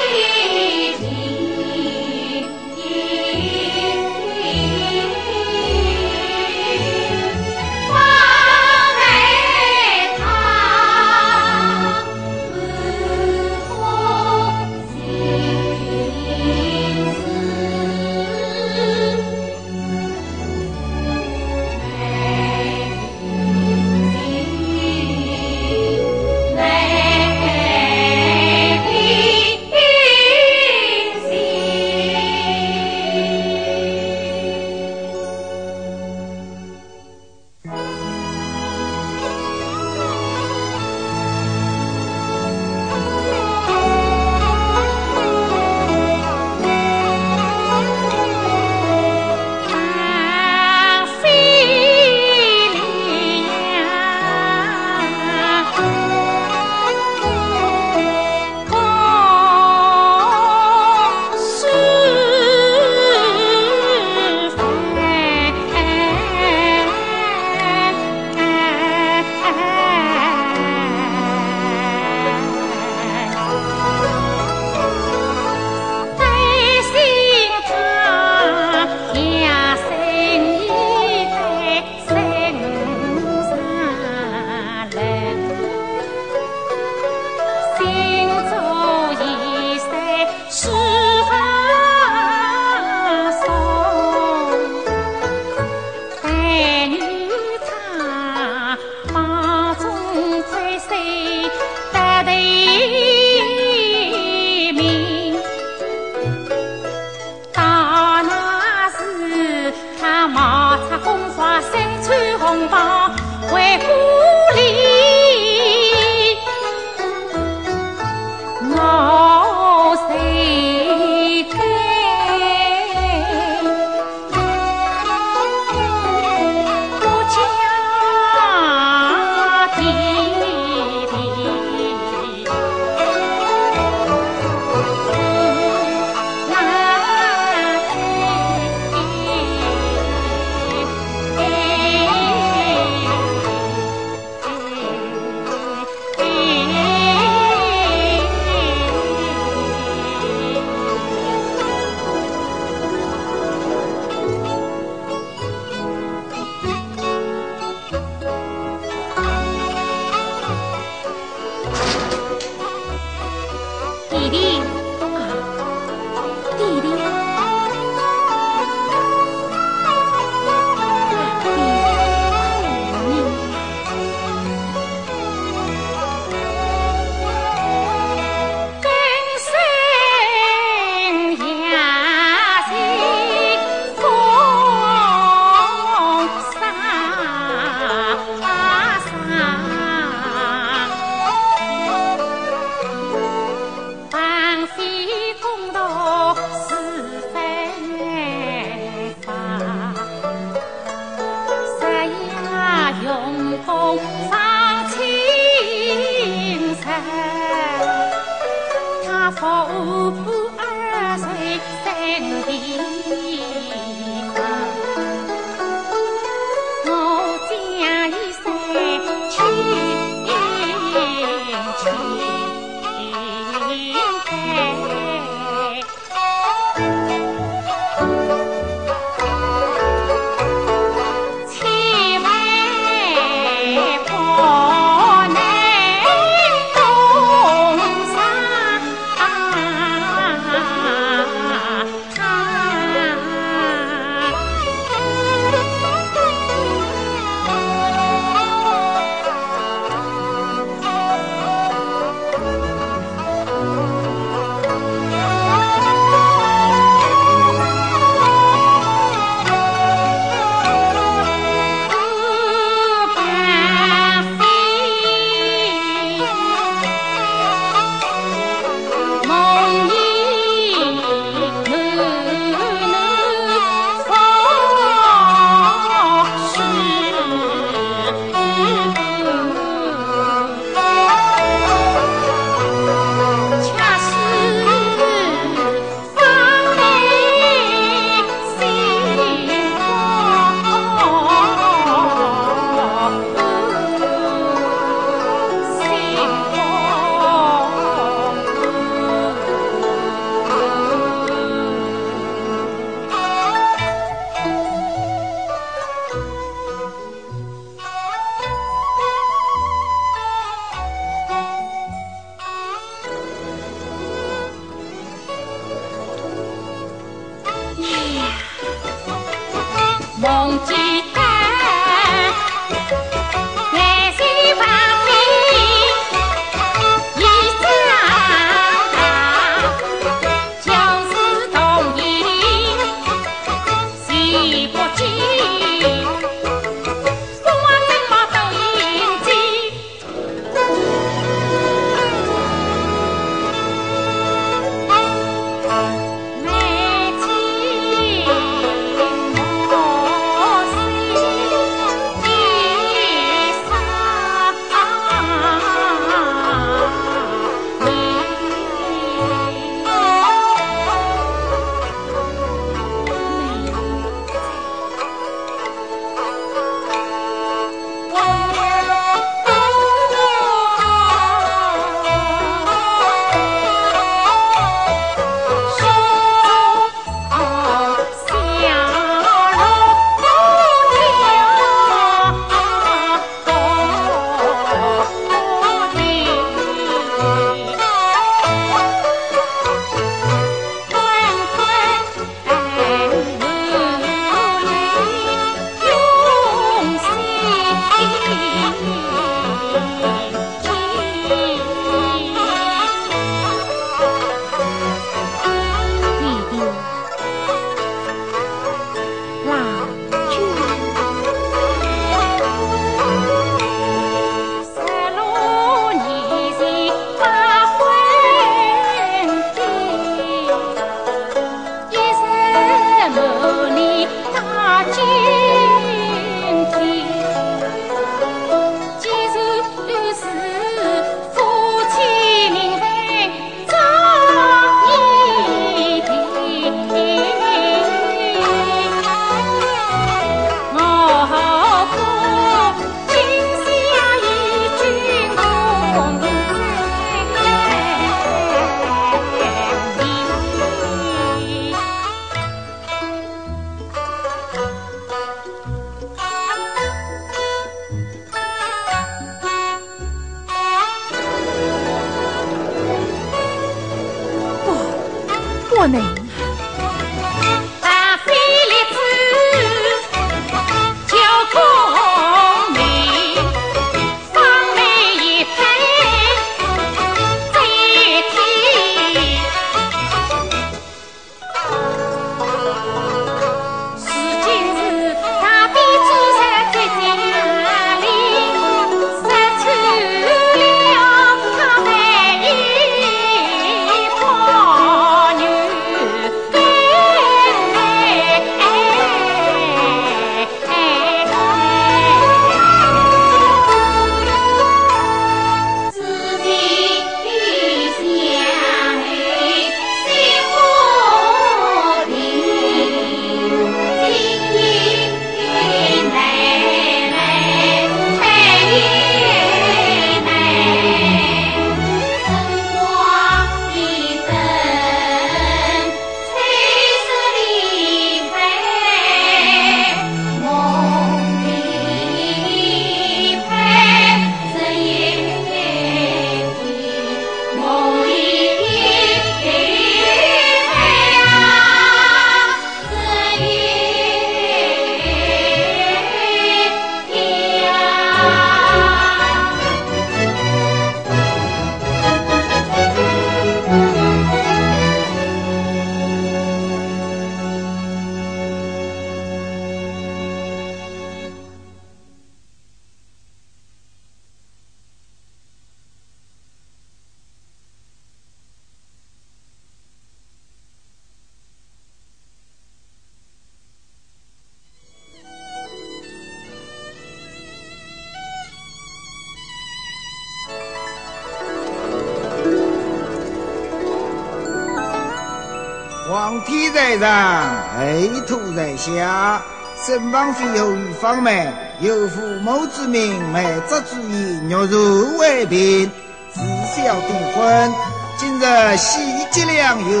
皇天在上，黑土在下。身旁废后与方妹，有父母之命，媒妁之言，若如为凭，自小订婚。今日喜结良缘，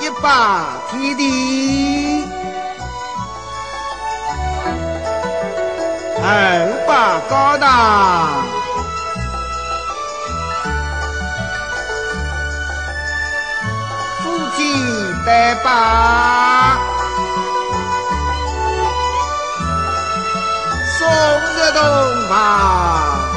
一把天地，二把高堂。妻对把，送入洞房。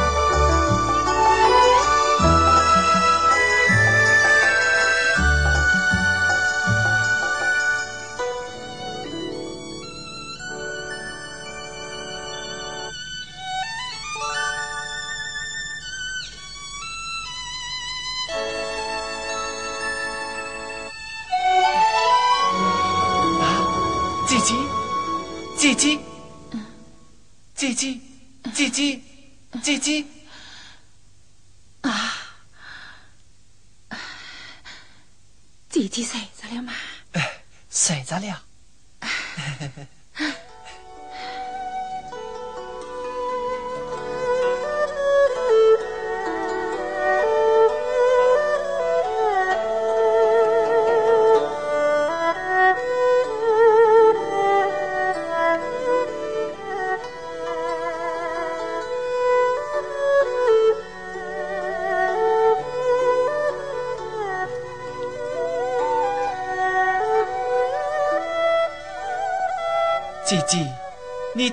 姐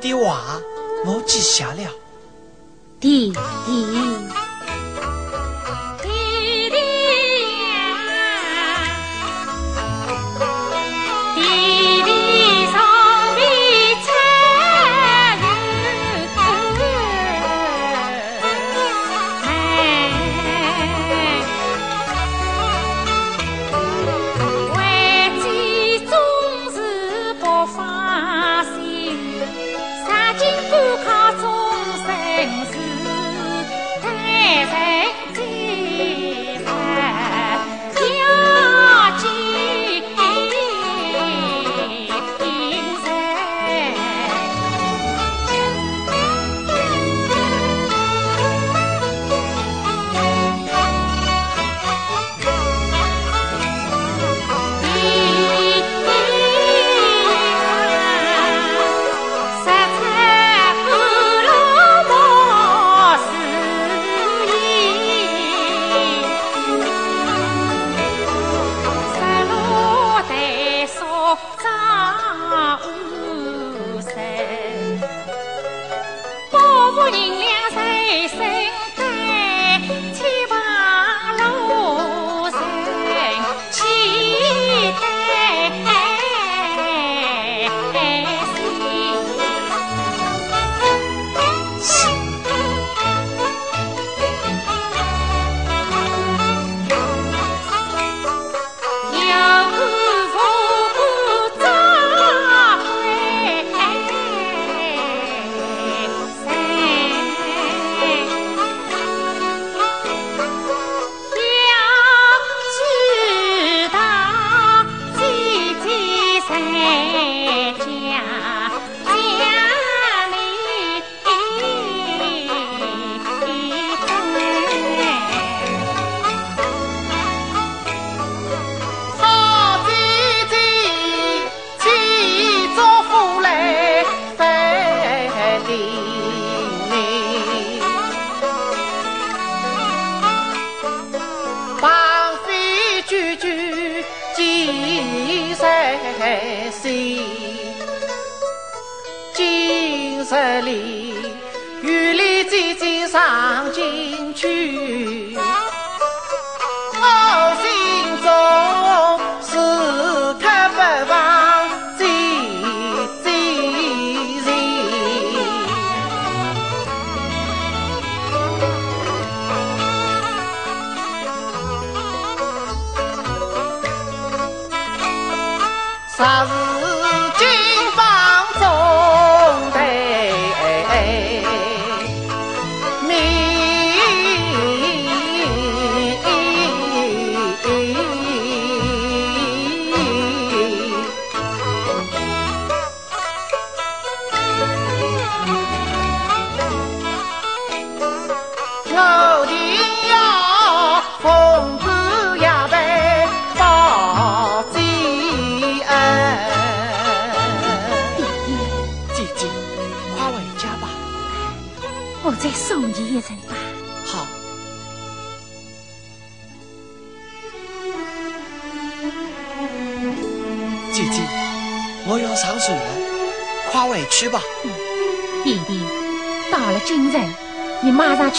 的话我记下了。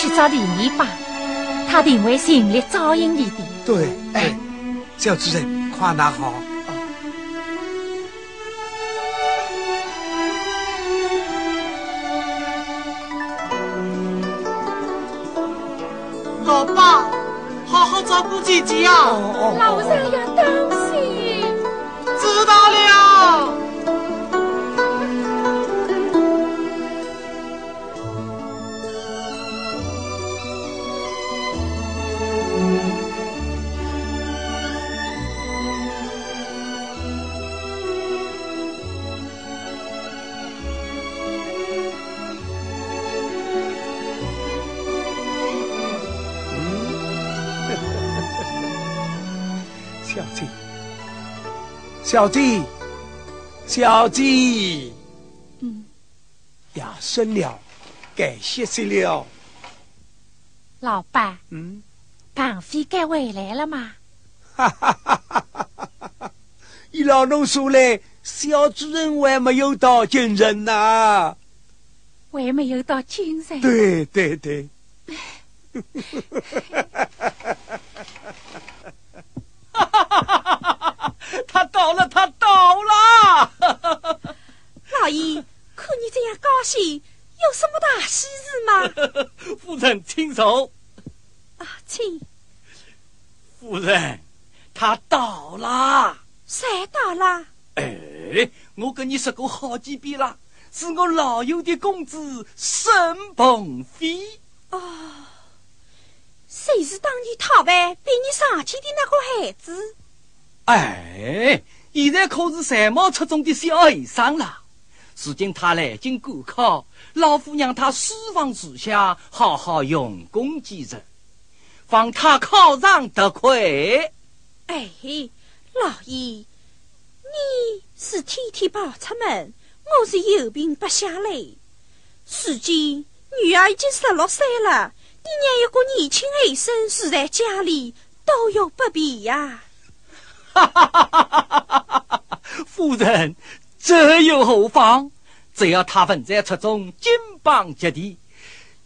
去找李姨吧，他定会尽力照应你的。对，哎，小主人，夸那好。老爸，好好照顾姐姐啊！老三要小弟，小弟，嗯，养，生了，该歇息了。老爸，嗯，绑飞该回来了吗？哈哈哈哈哈哈！依老侬说嘞，小主人还没有到京城呐。还没有到京城。对对对，(laughs) 他到了，他到了！老爷，看你这样高兴，有什么大喜事吗？(laughs) 夫人，请坐。啊，请，夫人，他到了。谁到了？哎，我跟你说过好几遍了，是我老友的公子沈鹏飞。哦谁是当年讨饭被你上去的那个孩子？哎，现在可是才貌出众的小和尚了。如今他来京赶考，老夫让他私房住下，好好用功几日，防他考上得亏。哎，老爷，你是天天跑出门，我是有病不下来。如今女儿已经十六岁了，你让一个年轻后生住在家里，多有不便呀。哈哈哈哈哈！夫人，这又何妨？只要他们在出中，金榜及第，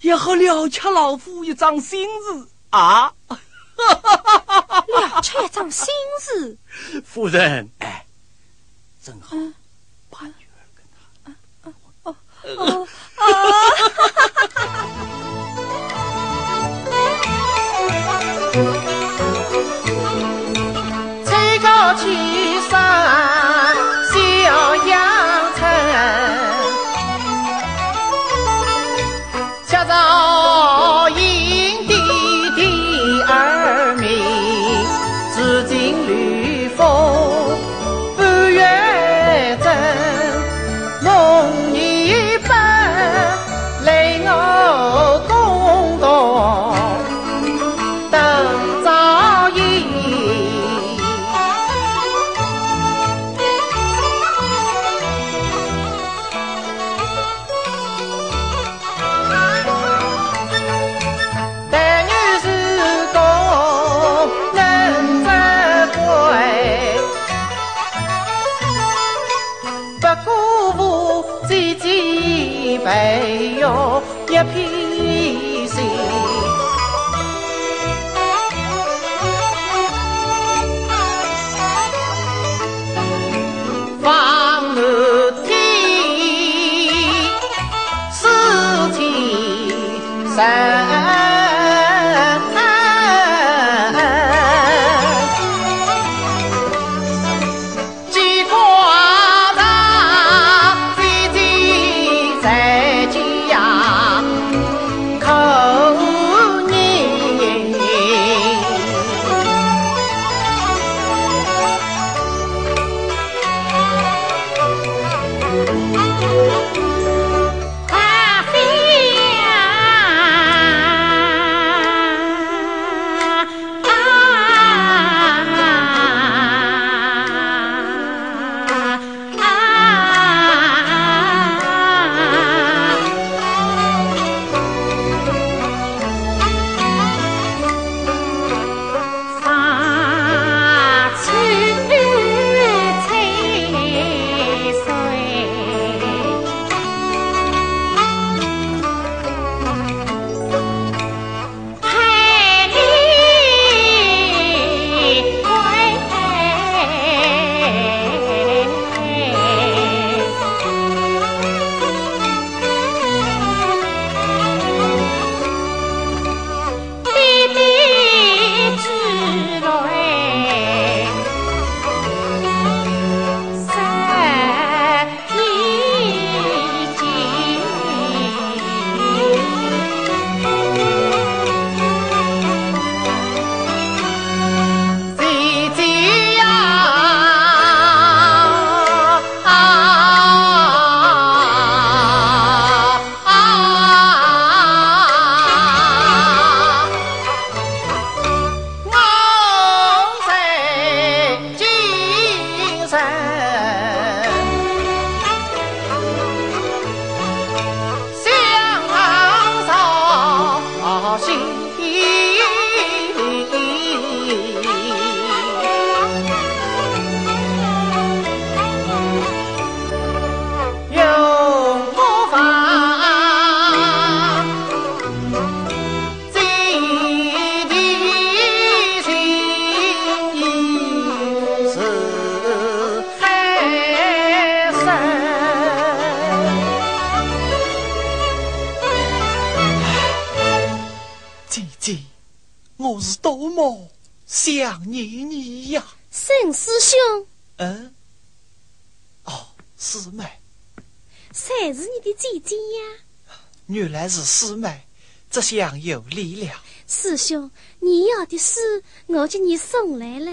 也好了却老夫一桩心事啊！了却一桩心事，(laughs) 夫人，哎，正好把女儿跟他。哦吹高 (laughs) 气一片心放乐天三这下有礼了。师兄你要的书我给你送来了。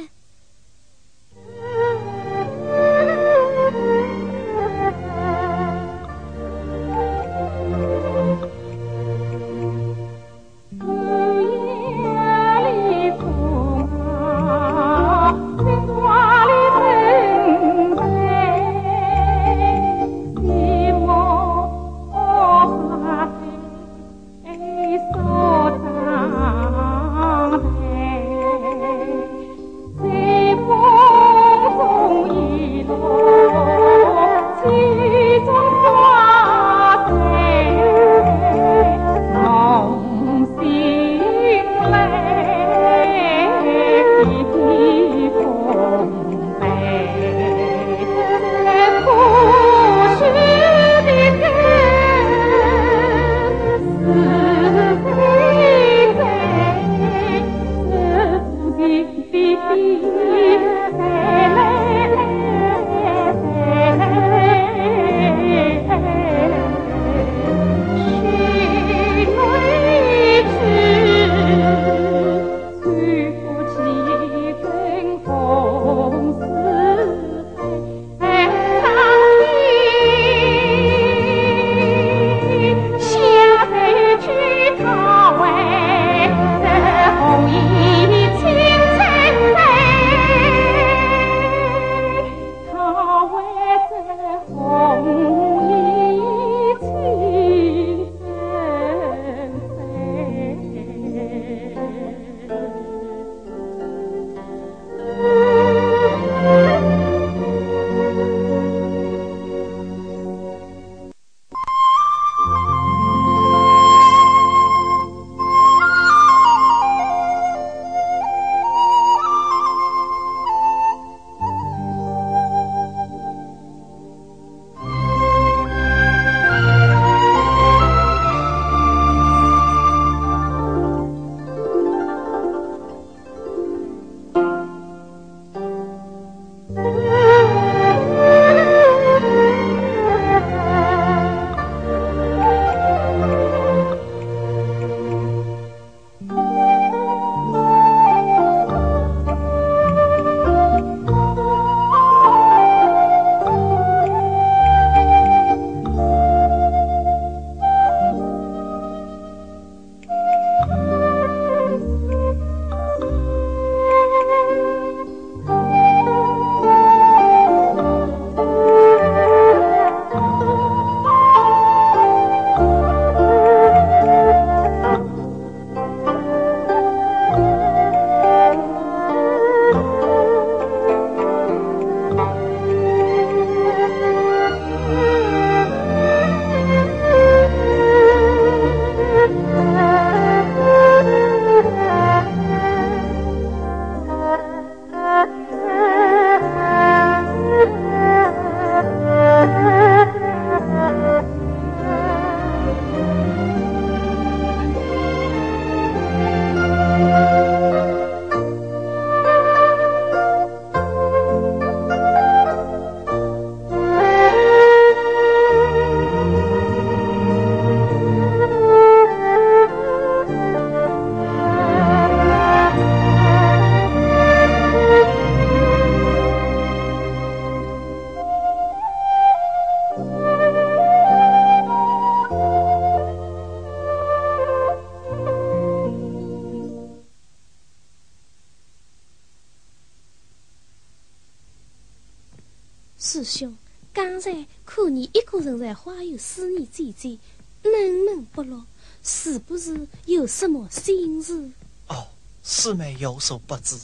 思念姐姐，闷闷不乐，是不是有什么心事？哦，师妹有所不知，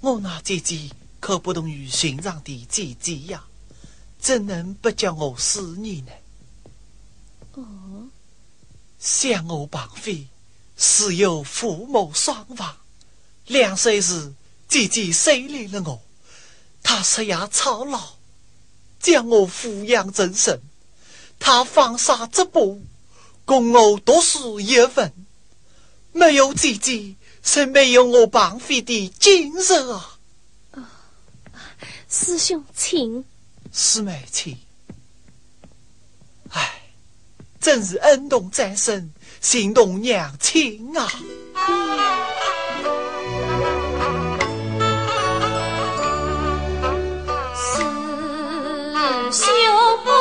我那姐姐可不同于寻常的姐姐呀，怎能不叫我思念呢？哦，想我绑匪是有父母双亡，两岁时姐姐收留了我，她食夜操劳，将我抚养成人，她放下织布，供我读书一份，没有姐姐，是没有我绑匪的精神啊！师兄，请。师妹，请。唉，真是恩动在身，心动娘亲啊！师兄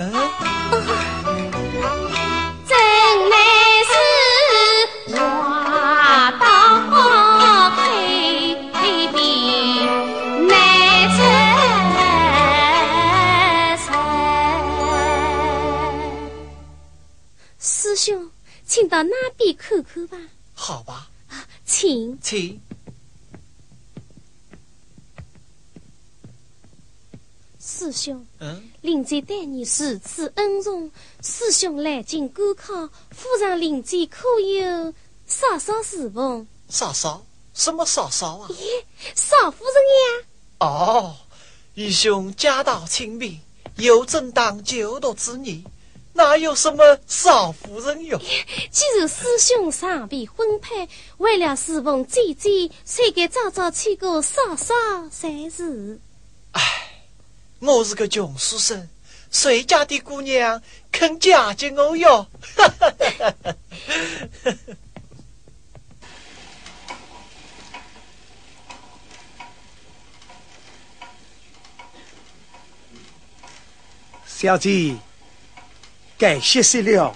兄，嗯，真乃是话到口边难出声。师兄，请到那边看看吧。好吧，请。请。师兄，嗯，林姐待你如此恩重，师兄来京赶考，府上林姐可有嫂嫂侍奉？嫂嫂，什么嫂嫂啊？少夫人呀，哦，义兄家道清贫，有正当九度之年，哪有什么少夫人哟？既然师兄尚未婚配，为了侍奉姐姐，谁该早早娶个嫂嫂才是。我是个穷书生，谁家的姑娘肯嫁给我哟？(laughs) 小姐，该歇息了，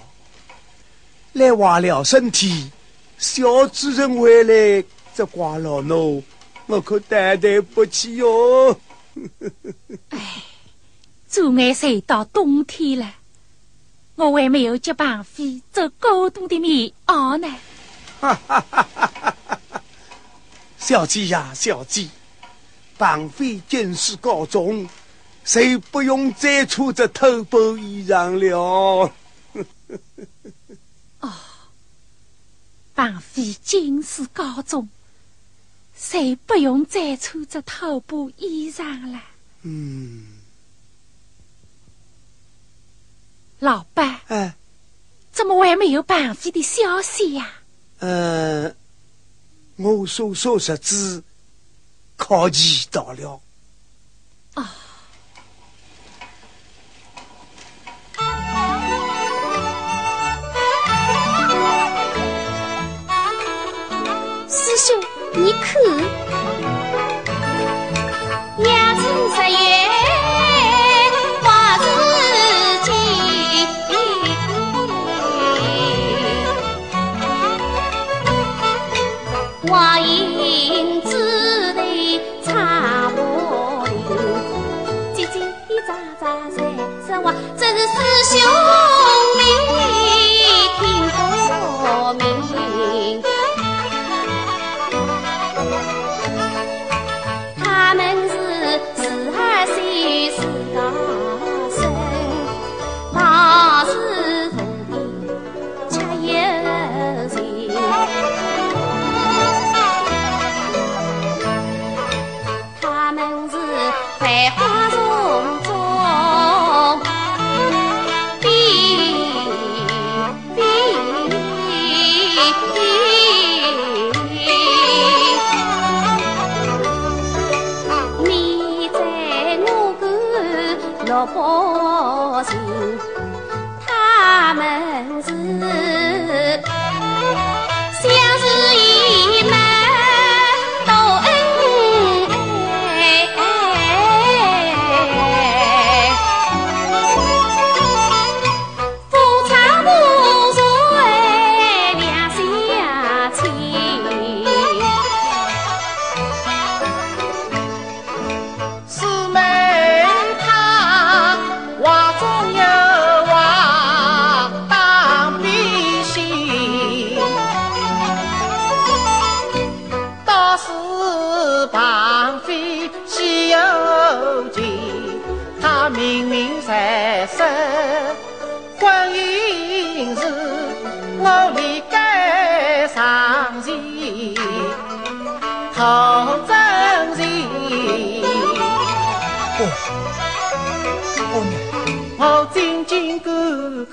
来坏了身体。小主人回来责怪了侬，我可担待不起哟。转眼就到冬天了，我还没有接绑匪做过冬的棉袄呢。(laughs) 小姐呀，小姐，绑匪见识高中，谁不用再穿着偷包衣裳了？(laughs) 哦绑匪见识高中，谁不用再穿着头布衣裳了？嗯，老板，哎，怎么还没有绑匪的消息呀、呃，我所说日子靠前到了。兄，你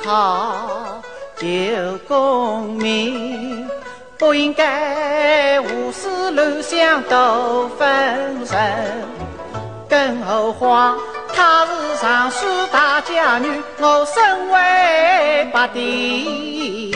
好救功名，不应该胡思乱想多分神。更何况她是尚书大家女，我身为八弟，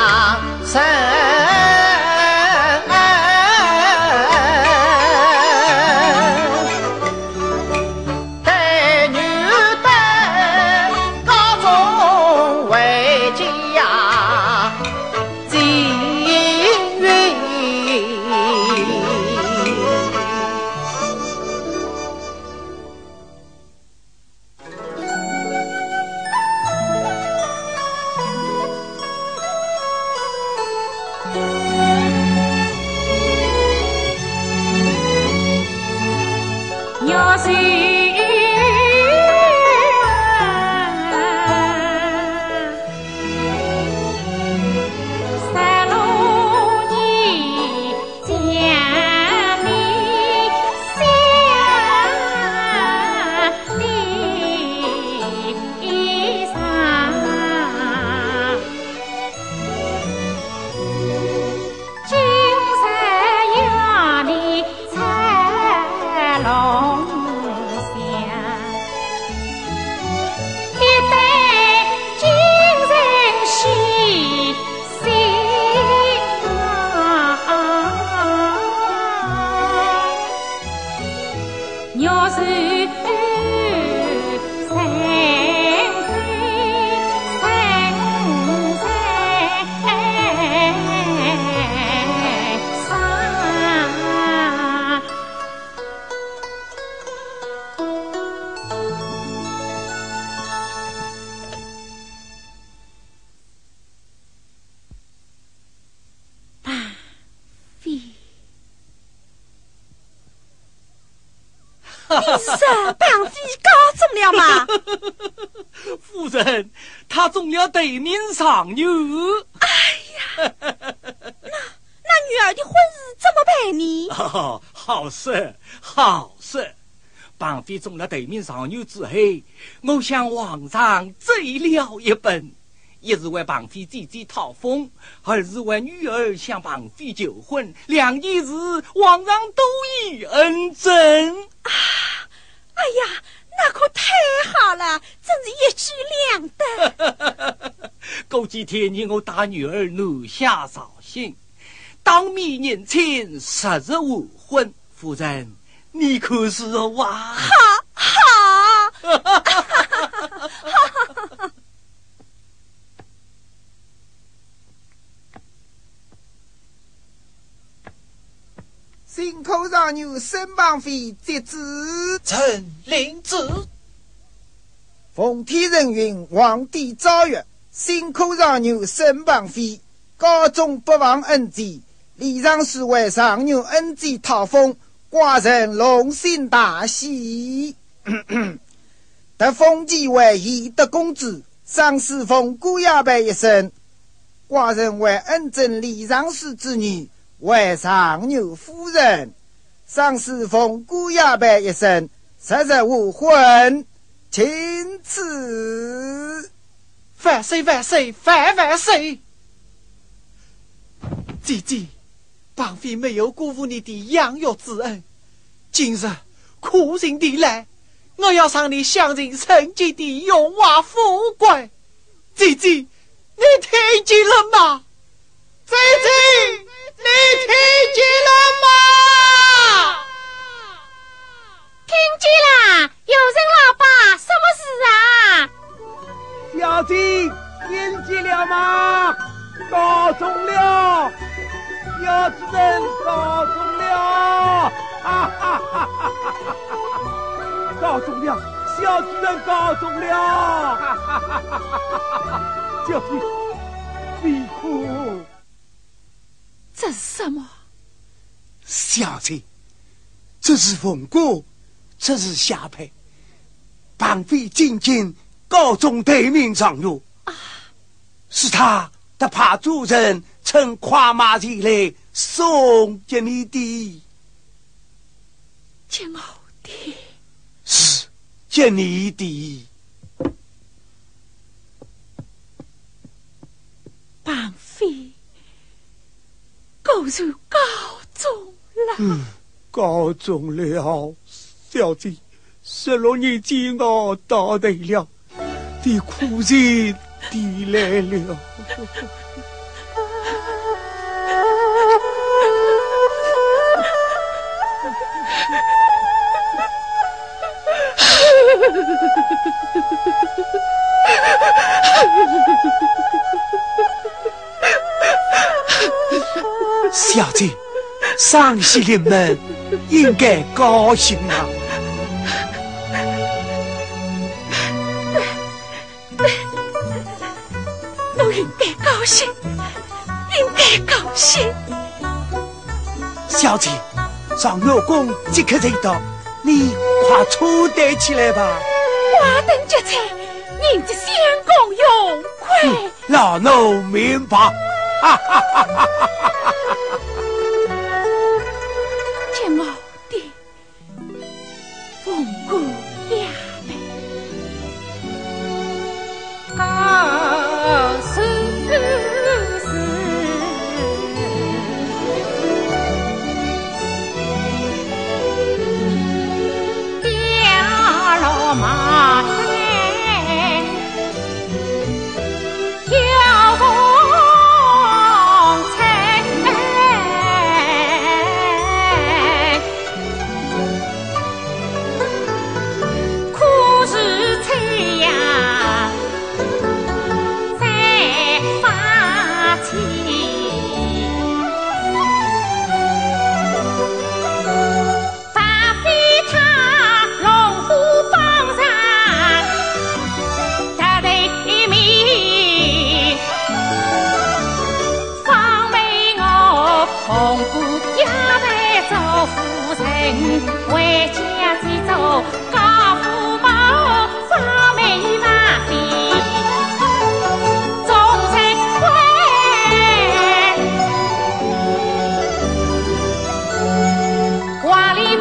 三。是绑飞高中了吗？(laughs) 夫人，他中了对面上牛。哎呀，那那女儿的婚事怎么办呢？哦，(laughs) 好事，好事！绑匪中了对面上牛之后，我向皇上追了一本，一是为绑飞姐姐讨封，二是为女儿向绑飞求婚，两件事皇上都已恩准。啊！哎呀，那可太好了，真是一举两得。(laughs) 过几天你我大女儿南下绍兴，当面认亲，十日完婚。夫人，你可是哇？好，好。新口上牛身旁飞，接旨臣领旨。奉天承运，皇帝诏曰：辛苦上牛身旁飞，高中不忘恩典。李尚书为上牛恩典讨封，寡人龙心大喜。(coughs) 得封其为懿德公子，上书封姑爷辈一生。寡人为恩正李尚书之女。为上牛夫人，上侍奉姑爷辈一生，日日无婚，钦此。万岁万岁万万岁！姐姐，绑匪没有辜负你的养育之恩，今日苦心地来，我要让你享尽曾经的荣华富贵。姐姐，你听见了吗？姐姐。你听见了吗？听见了，有人老爸，什么事啊？小弟，听见了吗？告中 (laughs) 了，小主人告中了，哈哈哈哈哈哈！告中了，小主人告中了，哈哈哈哈哈哈！小弟，别哭。这是什么？小姐，这是凤果，这是下配。绑匪进京高中对名上药啊，是他的怕主人乘快马前来送给你的。接我的，是接你的。绑匪。告诉告中了，嗯，告中了，小子，十六年前我到得了，的苦日递来了。(laughs) 小姐，上西临门，应该高兴啊！我应该高兴，应该高兴。小姐，上乐宫即刻就到，你快出带起来吧。花灯结彩，迎接相公永快。老奴明白。哈哈哈哈哈！哈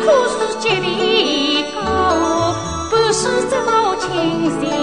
可是结的高，不是这么清闲。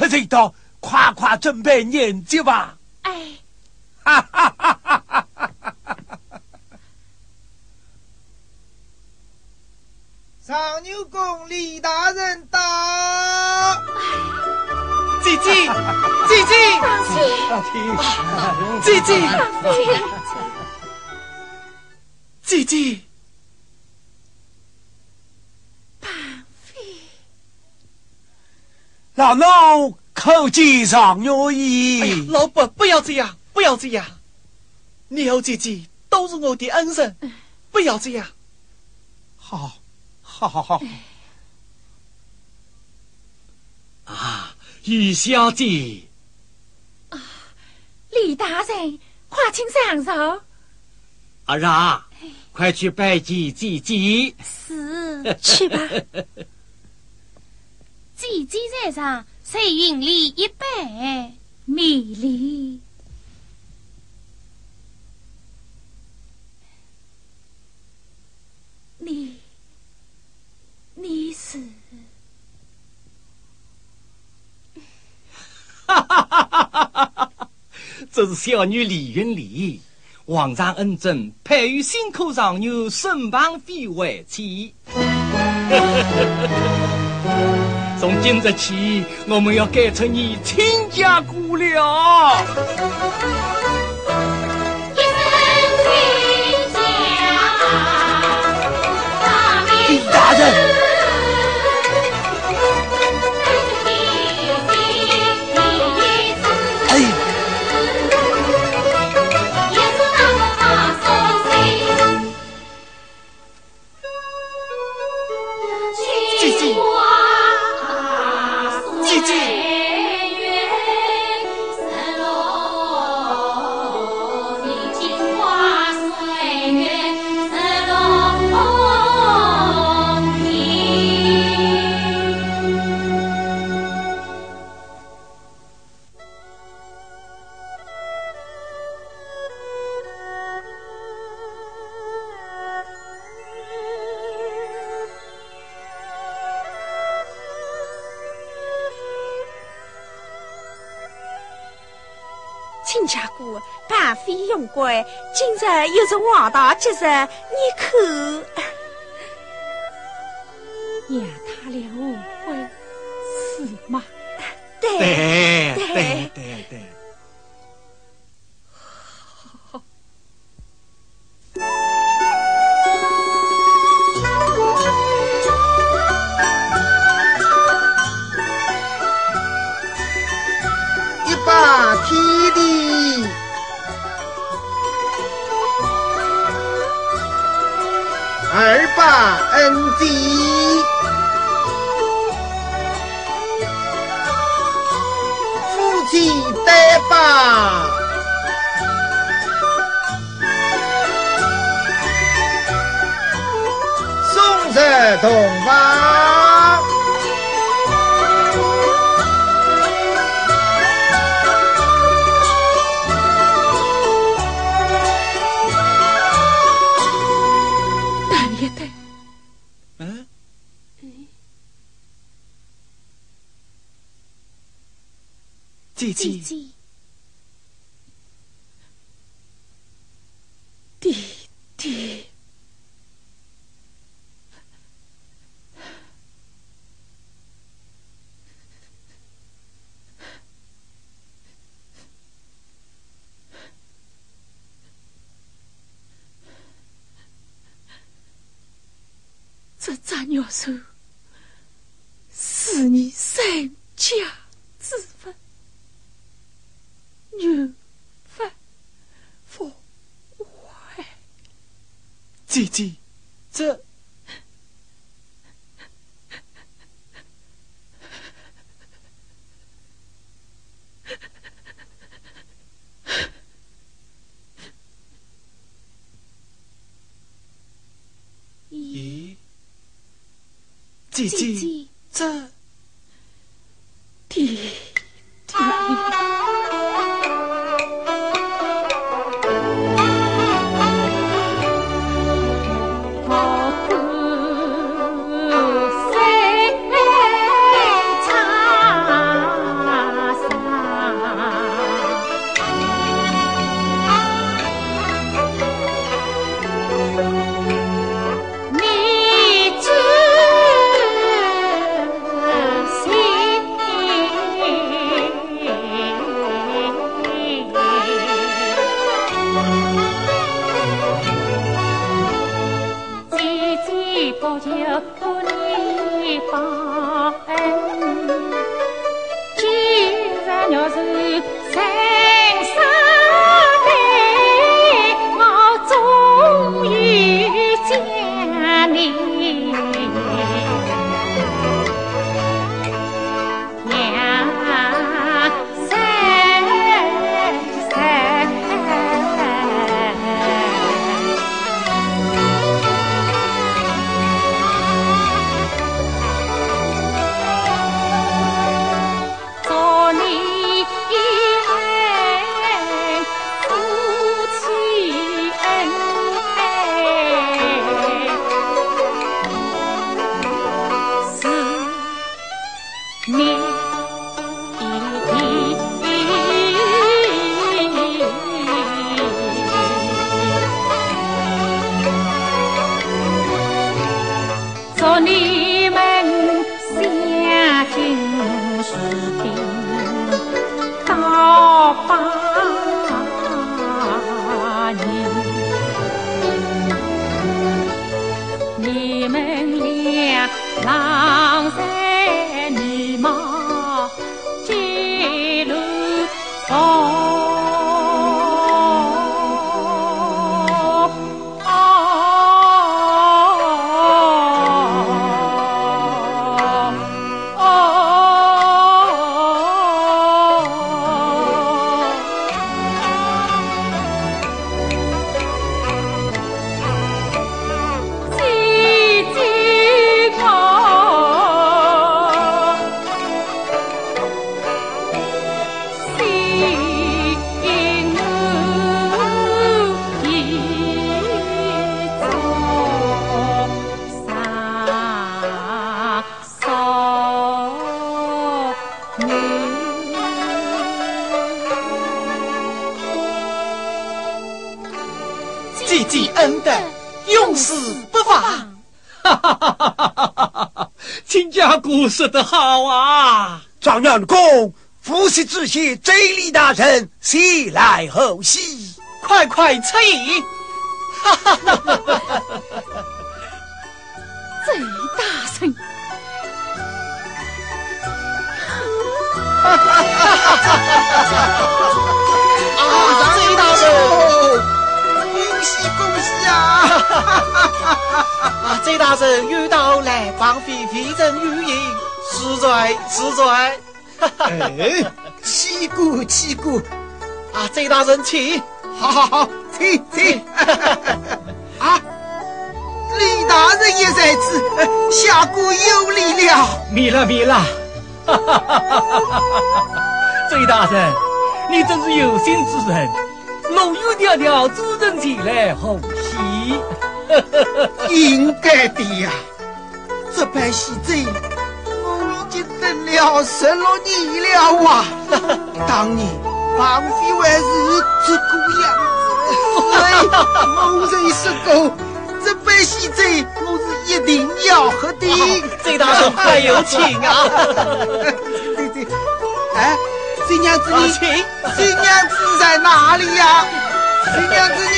有功即刻一刀，快快准备迎接吧！哎，哈哈哈哈哈哈！上牛宫李大人到，姐姐，姐姐，(laughs) (laughs) 姐姐，姐奴叩见上女哎，，老伯，不要这样，不要这样，你和姐姐都是我的恩人，不要这样。好，好好好，啊，于小姐，李大人，快请上座。阿啊，快去拜祭姐姐。是，去吧。(laughs) 姐姐在上，谁云里一杯？米粒，你，你是这 (laughs) 是小女李云丽，皇上恩准派与新科上女沈庞飞为妻。从今日起，我们要改成你亲家姑了。半飞永归，今日又是王大吉日，你可让他俩误会是吗？对对对对对恩基，夫妻对拜，送入洞房。姐姐，弟弟，这张鸟手是你身家之分。女犯佛坏，姐姐，这。咦，姐姐，说得好啊！状元公，父系之喜，贼李大人，喜来后喜，快快出宴！哈哈哈哈哈哈！贼大人，哈哈哈哈哈！啊，贼大人！恭喜恭喜啊！啊，贼大人又到来帮飞飞人有言，实在实在。哎，起鼓起鼓！(laughs) 啊，这大人请，好好好，请请。啊，李大人也在此，下官有礼了。免了免了。贼大人，你真是有心之人。龙友迢迢，主人前来贺喜，应该的呀。这般喜贼，我已经等了十六年了啊！(laughs) 当年王妃还是这个样子，哎，我认识过。这杯喜贼，我是一定要喝的。(laughs) 贼大人快有请啊！(laughs) 对对，哎。新娘子你，新娘子在哪里呀？新娘子你，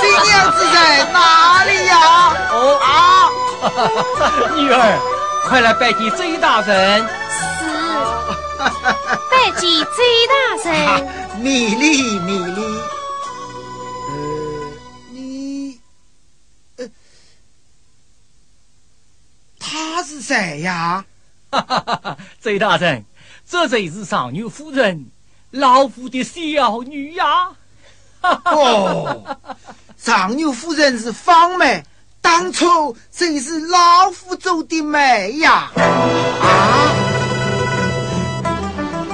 新娘子在哪里呀？哦啊！女儿，快来拜见周大人。是，拜见周大人。(laughs) 米粒，米粒。呃，你，呃，他是谁呀？哈哈哈哈！周大人。这才是上牛夫人，老夫的小女呀！(laughs) 哦，上牛夫人是芳妹，当初真是老夫做的媒呀！啊，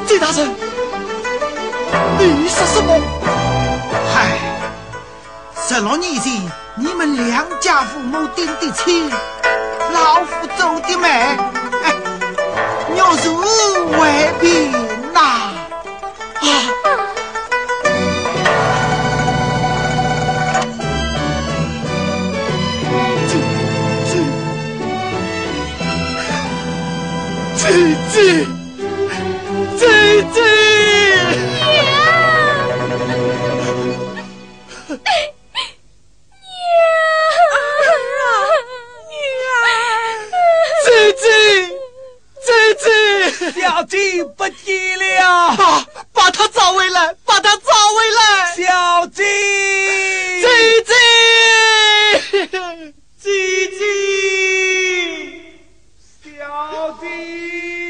这大人，你说什么？嗨，十六年前你们两家父母定的亲，老夫做的媒。要是外边呐，(laughs) 姐姐，姐姐。小静不急了，爸，把他找回来，把他找回来。小静。Be.